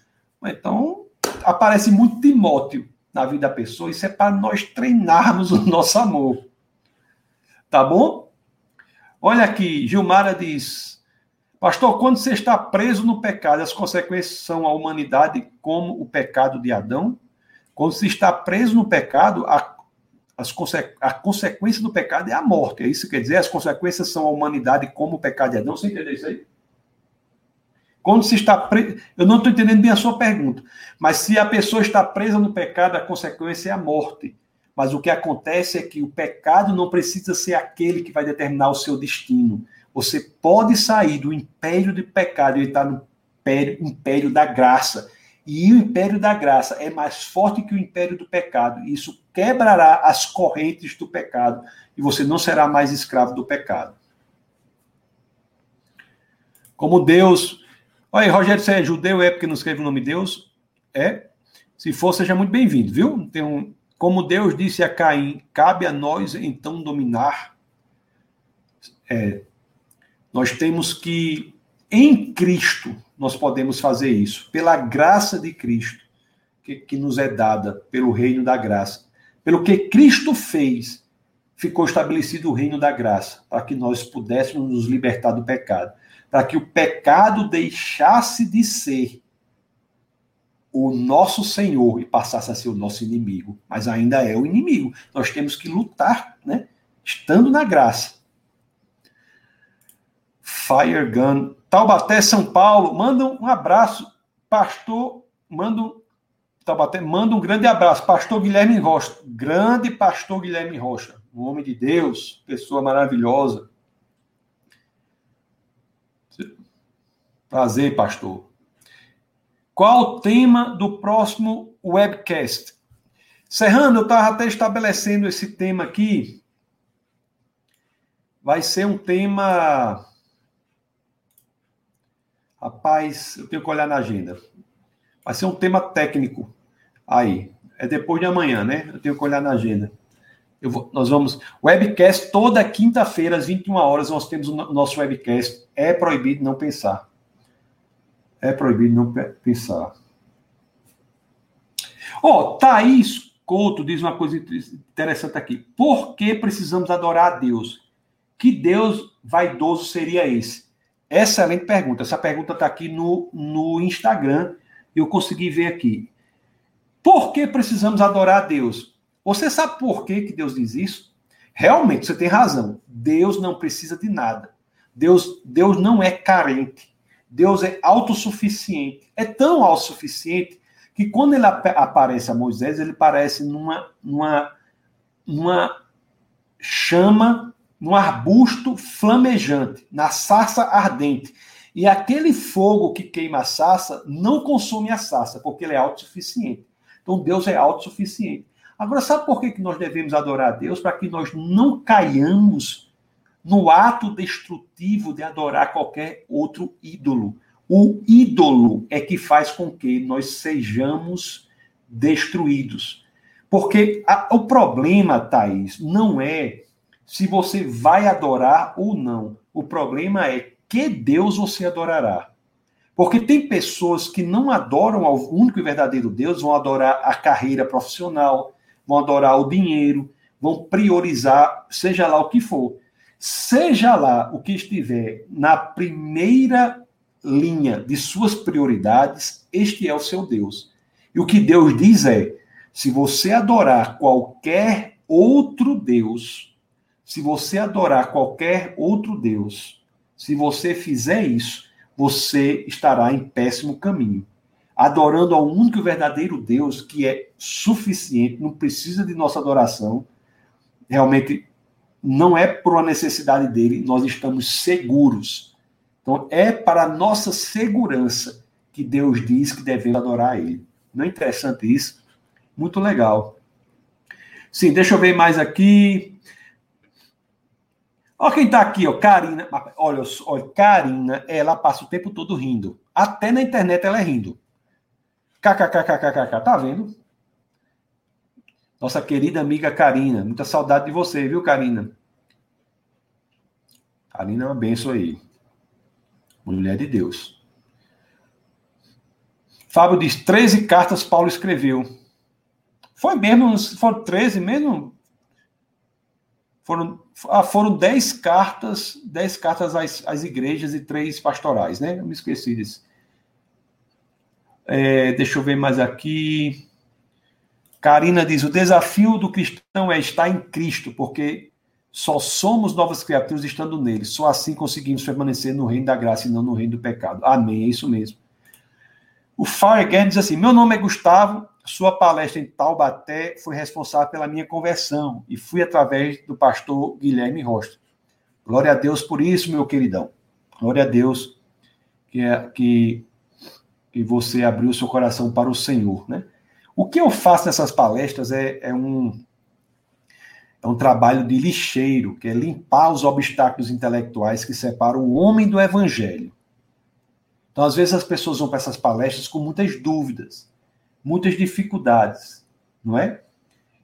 A: Então, aparece muito Timóteo na vida da pessoa, isso é para nós treinarmos o nosso amor. Tá bom? Olha aqui, Gilmara diz: Pastor, quando você está preso no pecado, as consequências são a humanidade como o pecado de Adão? Quando você está preso no pecado, a, conse a consequência do pecado é a morte. É isso que quer dizer? As consequências são a humanidade como o pecado de Adão? Você entendeu isso aí? Quando se está preso. Eu não estou entendendo bem a sua pergunta. Mas se a pessoa está presa no pecado, a consequência é a morte. Mas o que acontece é que o pecado não precisa ser aquele que vai determinar o seu destino. Você pode sair do império de pecado e estar no império, império da graça. E o império da graça é mais forte que o império do pecado. Isso quebrará as correntes do pecado. E você não será mais escravo do pecado. Como Deus. Olha aí, Rogério, você é judeu, é porque não escreve o nome de Deus? É. Se for, seja muito bem-vindo, viu? Tem um, como Deus disse a Caim, cabe a nós então dominar. É, nós temos que, em Cristo, nós podemos fazer isso, pela graça de Cristo, que, que nos é dada pelo reino da graça. Pelo que Cristo fez, ficou estabelecido o reino da graça, para que nós pudéssemos nos libertar do pecado, para que o pecado deixasse de ser o nosso Senhor e passasse a ser o nosso inimigo, mas ainda é o inimigo. Nós temos que lutar, né? Estando na graça. Fire Gun. Taubaté, São Paulo. Manda um abraço, pastor. Manda um, Taubaté, manda um grande abraço, pastor Guilherme Rocha. Grande pastor Guilherme Rocha. Um homem de Deus, pessoa maravilhosa. Prazer, pastor. Qual o tema do próximo webcast? Serrano, eu estava até estabelecendo esse tema aqui. Vai ser um tema. Rapaz, eu tenho que olhar na agenda. Vai ser um tema técnico. Aí. É depois de amanhã, né? Eu tenho que olhar na agenda. Vou, nós vamos. Webcast toda quinta-feira, às 21 horas, nós temos o nosso webcast. É proibido não pensar é proibido não pensar. Ó, oh, Thaís Couto diz uma coisa interessante aqui. Por que precisamos adorar a Deus? Que Deus vaidoso seria esse? Excelente pergunta. Essa pergunta está aqui no, no Instagram. Eu consegui ver aqui. Por que precisamos adorar a Deus? Você sabe por que, que Deus diz isso? Realmente, você tem razão. Deus não precisa de nada. Deus, Deus não é carente. Deus é autossuficiente. É tão autossuficiente que quando ele ap aparece a Moisés, ele aparece numa, numa, numa chama, num arbusto flamejante, na sarça ardente. E aquele fogo que queima a sarça não consome a sarça, porque ele é autossuficiente. Então Deus é autossuficiente. Agora, sabe por que nós devemos adorar a Deus? Para que nós não caiamos no ato destrutivo de adorar qualquer outro ídolo. O ídolo é que faz com que nós sejamos destruídos. Porque a, o problema, Thaís, não é se você vai adorar ou não. O problema é que Deus você adorará. Porque tem pessoas que não adoram ao único e verdadeiro Deus, vão adorar a carreira profissional, vão adorar o dinheiro, vão priorizar, seja lá o que for. Seja lá o que estiver na primeira linha de suas prioridades, este é o seu Deus. E o que Deus diz é: se você adorar qualquer outro Deus, se você adorar qualquer outro Deus, se você fizer isso, você estará em péssimo caminho. Adorando ao único e verdadeiro Deus, que é suficiente, não precisa de nossa adoração. Realmente não é por uma necessidade dele, nós estamos seguros. Então, é para a nossa segurança que Deus diz que devemos adorar ele. Não é interessante isso? Muito legal. Sim, deixa eu ver mais aqui. Olha quem está aqui, ó, Karina. Olha, olha, Karina, ela passa o tempo todo rindo. Até na internet ela é rindo. KKKKKK, tá vendo? Nossa querida amiga Karina. Muita saudade de você, viu, Karina? Karina é uma benção aí. Mulher de Deus. Fábio diz: 13 cartas Paulo escreveu. Foi mesmo? Foram 13 mesmo? Foram, ah, foram 10 cartas, 10 cartas às, às igrejas e três pastorais, né? Eu me esqueci disso. É, deixa eu ver mais aqui. Karina diz: o desafio do cristão é estar em Cristo, porque só somos novas criaturas estando nele. Só assim conseguimos permanecer no reino da graça e não no reino do pecado. Amém, é isso mesmo. O Fire Again diz assim: Meu nome é Gustavo, sua palestra em Taubaté foi responsável pela minha conversão e fui através do pastor Guilherme Rocha. Glória a Deus por isso, meu queridão. Glória a Deus que, é, que e você abriu seu coração para o Senhor, né? O que eu faço nessas palestras é, é um é um trabalho de lixeiro, que é limpar os obstáculos intelectuais que separam o homem do evangelho. Então, às vezes, as pessoas vão para essas palestras com muitas dúvidas, muitas dificuldades, não é?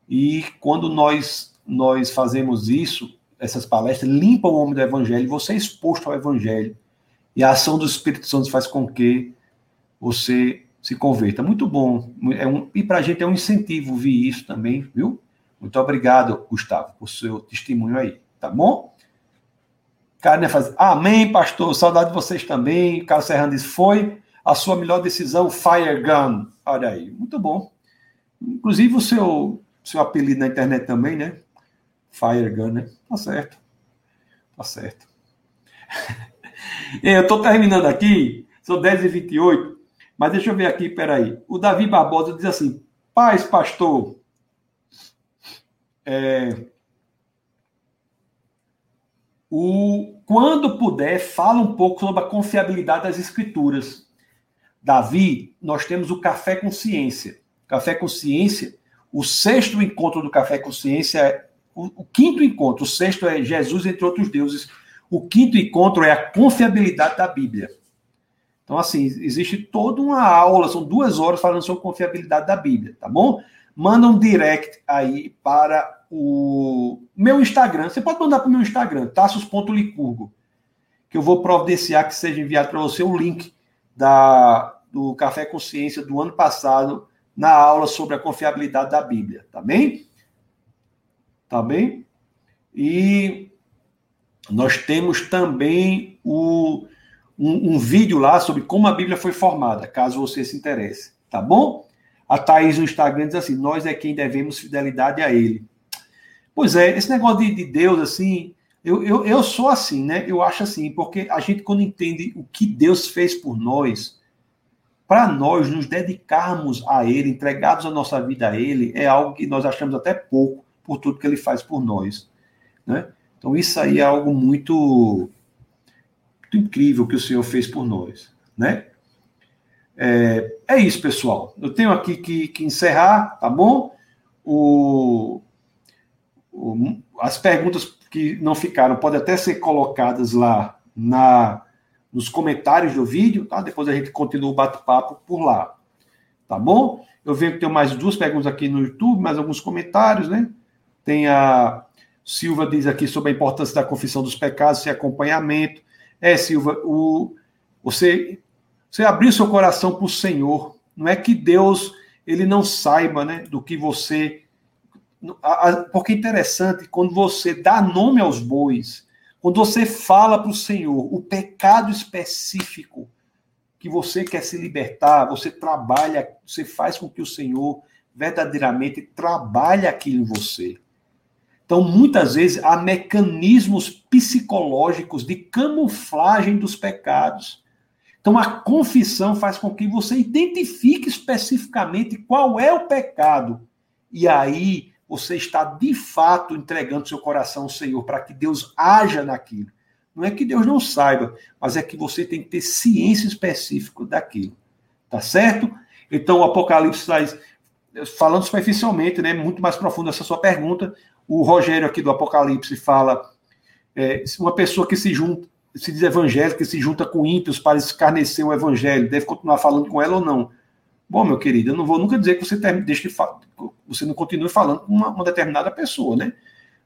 A: E quando nós, nós fazemos isso, essas palestras limpam o homem do evangelho, você é exposto ao evangelho, e a ação do Espírito Santo faz com que você se converta. Muito bom. É um, e para a gente é um incentivo ver isso também, viu? Muito obrigado, Gustavo, por seu testemunho aí, tá bom? Karen faz, amém, pastor, saudade de vocês também. Carlos Serrano diz, foi a sua melhor decisão, Fire Gun. Olha aí, muito bom. Inclusive o seu, seu apelido na internet também, né? Fire Gun, né? Tá certo. Tá certo. eu tô terminando aqui, são 10h28, mas deixa eu ver aqui, peraí. O Davi Barbosa diz assim, paz, pastor, é, o, quando puder, fala um pouco sobre a confiabilidade das escrituras. Davi, nós temos o Café Consciência. Café Consciência, o sexto encontro do Café Consciência é o, o quinto encontro, o sexto é Jesus entre outros deuses. O quinto encontro é a confiabilidade da Bíblia. Então, assim, existe toda uma aula, são duas horas falando sobre confiabilidade da Bíblia, tá bom? Manda um direct aí para o meu Instagram. Você pode mandar para o meu Instagram, tassos.licurgo, que eu vou providenciar que seja enviado para você o link da, do Café Consciência do ano passado na aula sobre a confiabilidade da Bíblia, tá bem? Tá bem? E nós temos também o, um, um vídeo lá sobre como a Bíblia foi formada, caso você se interesse, tá bom? A Thaís no Instagram diz assim: Nós é quem devemos fidelidade a Ele. Pois é, esse negócio de, de Deus, assim, eu, eu, eu sou assim, né? Eu acho assim, porque a gente, quando entende o que Deus fez por nós, para nós nos dedicarmos a Ele, entregados a nossa vida a Ele, é algo que nós achamos até pouco por tudo que Ele faz por nós. Né? Então, isso aí é algo muito, muito incrível que o Senhor fez por nós. Né? É, é isso, pessoal. Eu tenho aqui que, que encerrar, tá bom? O, as perguntas que não ficaram podem até ser colocadas lá na nos comentários do vídeo, tá? Depois a gente continua o bate-papo por lá. Tá bom? Eu vejo que tem mais duas perguntas aqui no YouTube, mais alguns comentários, né? Tem a Silva diz aqui sobre a importância da confissão dos pecados e acompanhamento. É, Silva, o, você, você abrir seu coração para o Senhor. Não é que Deus ele não saiba né, do que você porque é interessante, quando você dá nome aos bois, quando você fala para o Senhor o pecado específico que você quer se libertar, você trabalha, você faz com que o Senhor verdadeiramente trabalhe aquilo em você. Então, muitas vezes, há mecanismos psicológicos de camuflagem dos pecados. Então, a confissão faz com que você identifique especificamente qual é o pecado. E aí, você está de fato entregando seu coração ao Senhor para que Deus haja naquilo. Não é que Deus não saiba, mas é que você tem que ter ciência específica daquilo. Tá certo? Então o Apocalipse traz, falando superficialmente, né, muito mais profundo essa sua pergunta, o Rogério aqui do Apocalipse fala é, uma pessoa que se junta, se diz evangélica, que se junta com ímpios para escarnecer o evangelho, deve continuar falando com ela ou não? Bom, meu querido, eu não vou nunca dizer que você deixe de você não continue falando com uma, uma, determinada pessoa, né?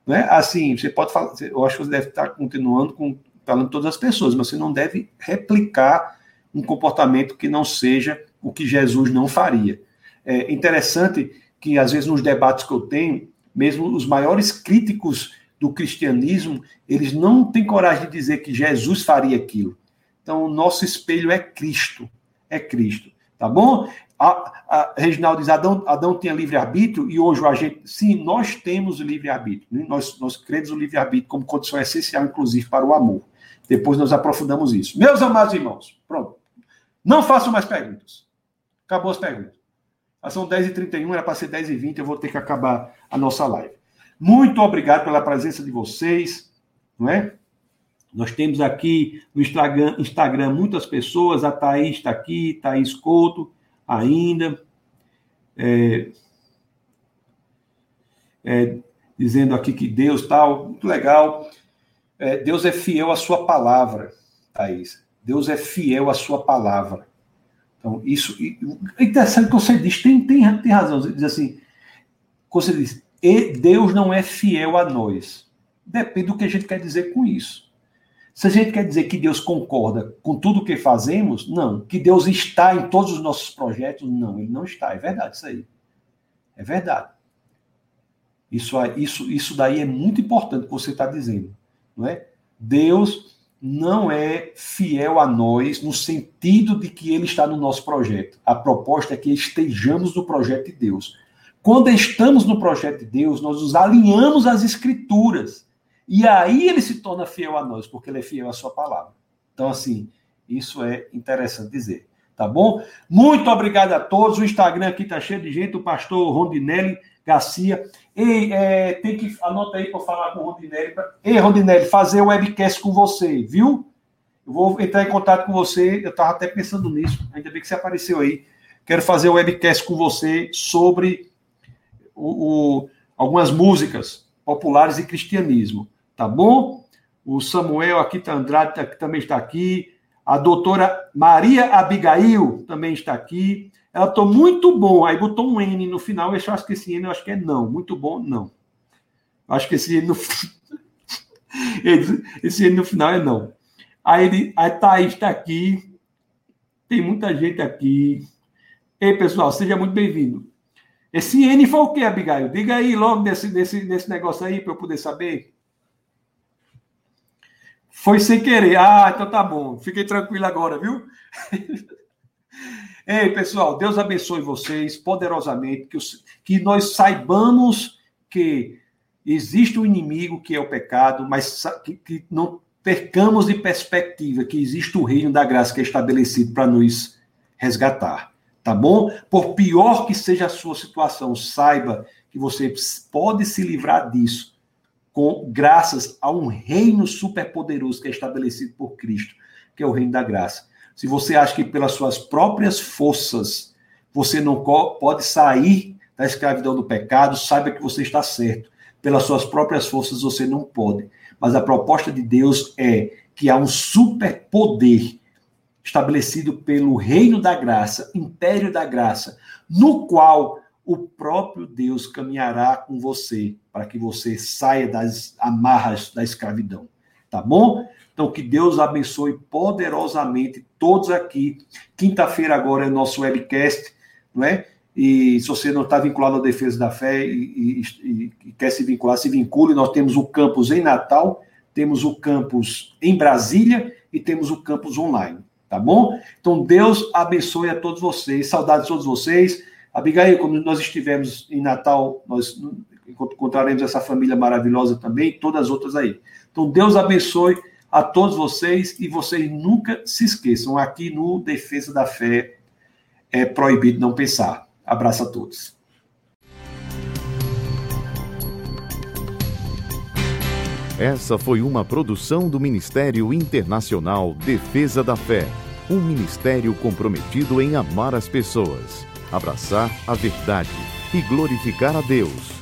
A: Não é? Assim, você pode falar, eu acho que você deve estar continuando com, falando todas as pessoas, mas você não deve replicar um comportamento que não seja o que Jesus não faria. É interessante que, às vezes, nos debates que eu tenho, mesmo os maiores críticos do cristianismo, eles não têm coragem de dizer que Jesus faria aquilo. Então, o nosso espelho é Cristo. É Cristo. Tá bom? A, a, Reginaldo diz: Adão, Adão tinha livre-arbítrio e hoje a gente. Sim, nós temos livre-arbítrio. Né? Nós, nós cremos o livre-arbítrio como condição essencial, inclusive, para o amor. Depois nós aprofundamos isso. Meus amados irmãos, pronto. Não façam mais perguntas. Acabou as perguntas. São 10h31, era para ser 10h20, eu vou ter que acabar a nossa live. Muito obrigado pela presença de vocês, não é? Nós temos aqui no Instagram, Instagram muitas pessoas, a Thaís está aqui, Thaís Couto, ainda. É, é, dizendo aqui que Deus tal, muito legal. É, Deus é fiel à sua palavra, Thaís. Deus é fiel à sua palavra. Então, isso. É interessante que você diz, tem, tem, tem razão. Você diz assim, você diz, e Deus não é fiel a nós. Depende do que a gente quer dizer com isso. Se a gente quer dizer que Deus concorda com tudo o que fazemos, não. Que Deus está em todos os nossos projetos, não. Ele não está. É verdade isso aí. É verdade. Isso, isso, isso daí é muito importante que você está dizendo. Não é? Deus não é fiel a nós no sentido de que ele está no nosso projeto. A proposta é que estejamos no projeto de Deus. Quando estamos no projeto de Deus, nós nos alinhamos às escrituras. E aí ele se torna fiel a nós, porque ele é fiel à sua palavra. Então, assim, isso é interessante dizer. Tá bom? Muito obrigado a todos. O Instagram aqui tá cheio de gente. O pastor Rondinelli Garcia. Ei, é, tem que. Anota aí para falar com o Rondinelli. Pra... Ei, Rondinelli, fazer o webcast com você, viu? Eu vou entrar em contato com você. Eu estava até pensando nisso. Ainda bem que você apareceu aí. Quero fazer o webcast com você sobre o, o, algumas músicas populares e cristianismo. Tá bom? O Samuel aqui, tá, Andrade tá, também está aqui. A doutora Maria Abigail também está aqui. Ela estou muito bom. Aí botou um N no final. Eu acho que esse N eu acho que é não. Muito bom, não. Acho que esse N no, esse N no final é não. Aí ele, a Thaís está aqui. Tem muita gente aqui. Ei, pessoal, seja muito bem-vindo. Esse N foi o que, Abigail? Diga aí logo desse, desse, desse negócio aí para eu poder saber. Foi sem querer. Ah, então tá bom. Fiquei tranquilo agora, viu? Ei, pessoal, Deus abençoe vocês poderosamente, que, os, que nós saibamos que existe um inimigo que é o pecado, mas que, que não percamos de perspectiva que existe o reino da graça que é estabelecido para nos resgatar, tá bom? Por pior que seja a sua situação, saiba que você pode se livrar disso com graças a um reino superpoderoso que é estabelecido por Cristo, que é o reino da graça. Se você acha que pelas suas próprias forças você não pode sair da escravidão do pecado, saiba que você está certo. Pelas suas próprias forças você não pode. Mas a proposta de Deus é que há um superpoder estabelecido pelo reino da graça, império da graça, no qual o próprio Deus caminhará com você para que você saia das amarras da escravidão. Tá bom? Então, que Deus abençoe poderosamente todos aqui. Quinta-feira agora é nosso webcast, não é? E se você não está vinculado à defesa da fé e, e, e, quer se vincular, se vincule. Nós temos o campus em Natal, temos o campus em Brasília e temos o campus online, tá bom? Então, Deus abençoe a todos vocês. Saudades de todos vocês. Abigail, quando nós estivermos em Natal, nós encontraremos essa família maravilhosa também, todas as outras aí. Então, Deus abençoe a todos vocês e vocês nunca se esqueçam, aqui no Defesa da Fé é proibido não pensar. Abraço a todos.
B: Essa foi uma produção do Ministério Internacional Defesa da Fé, um ministério comprometido em amar as pessoas abraçar a verdade e glorificar a Deus.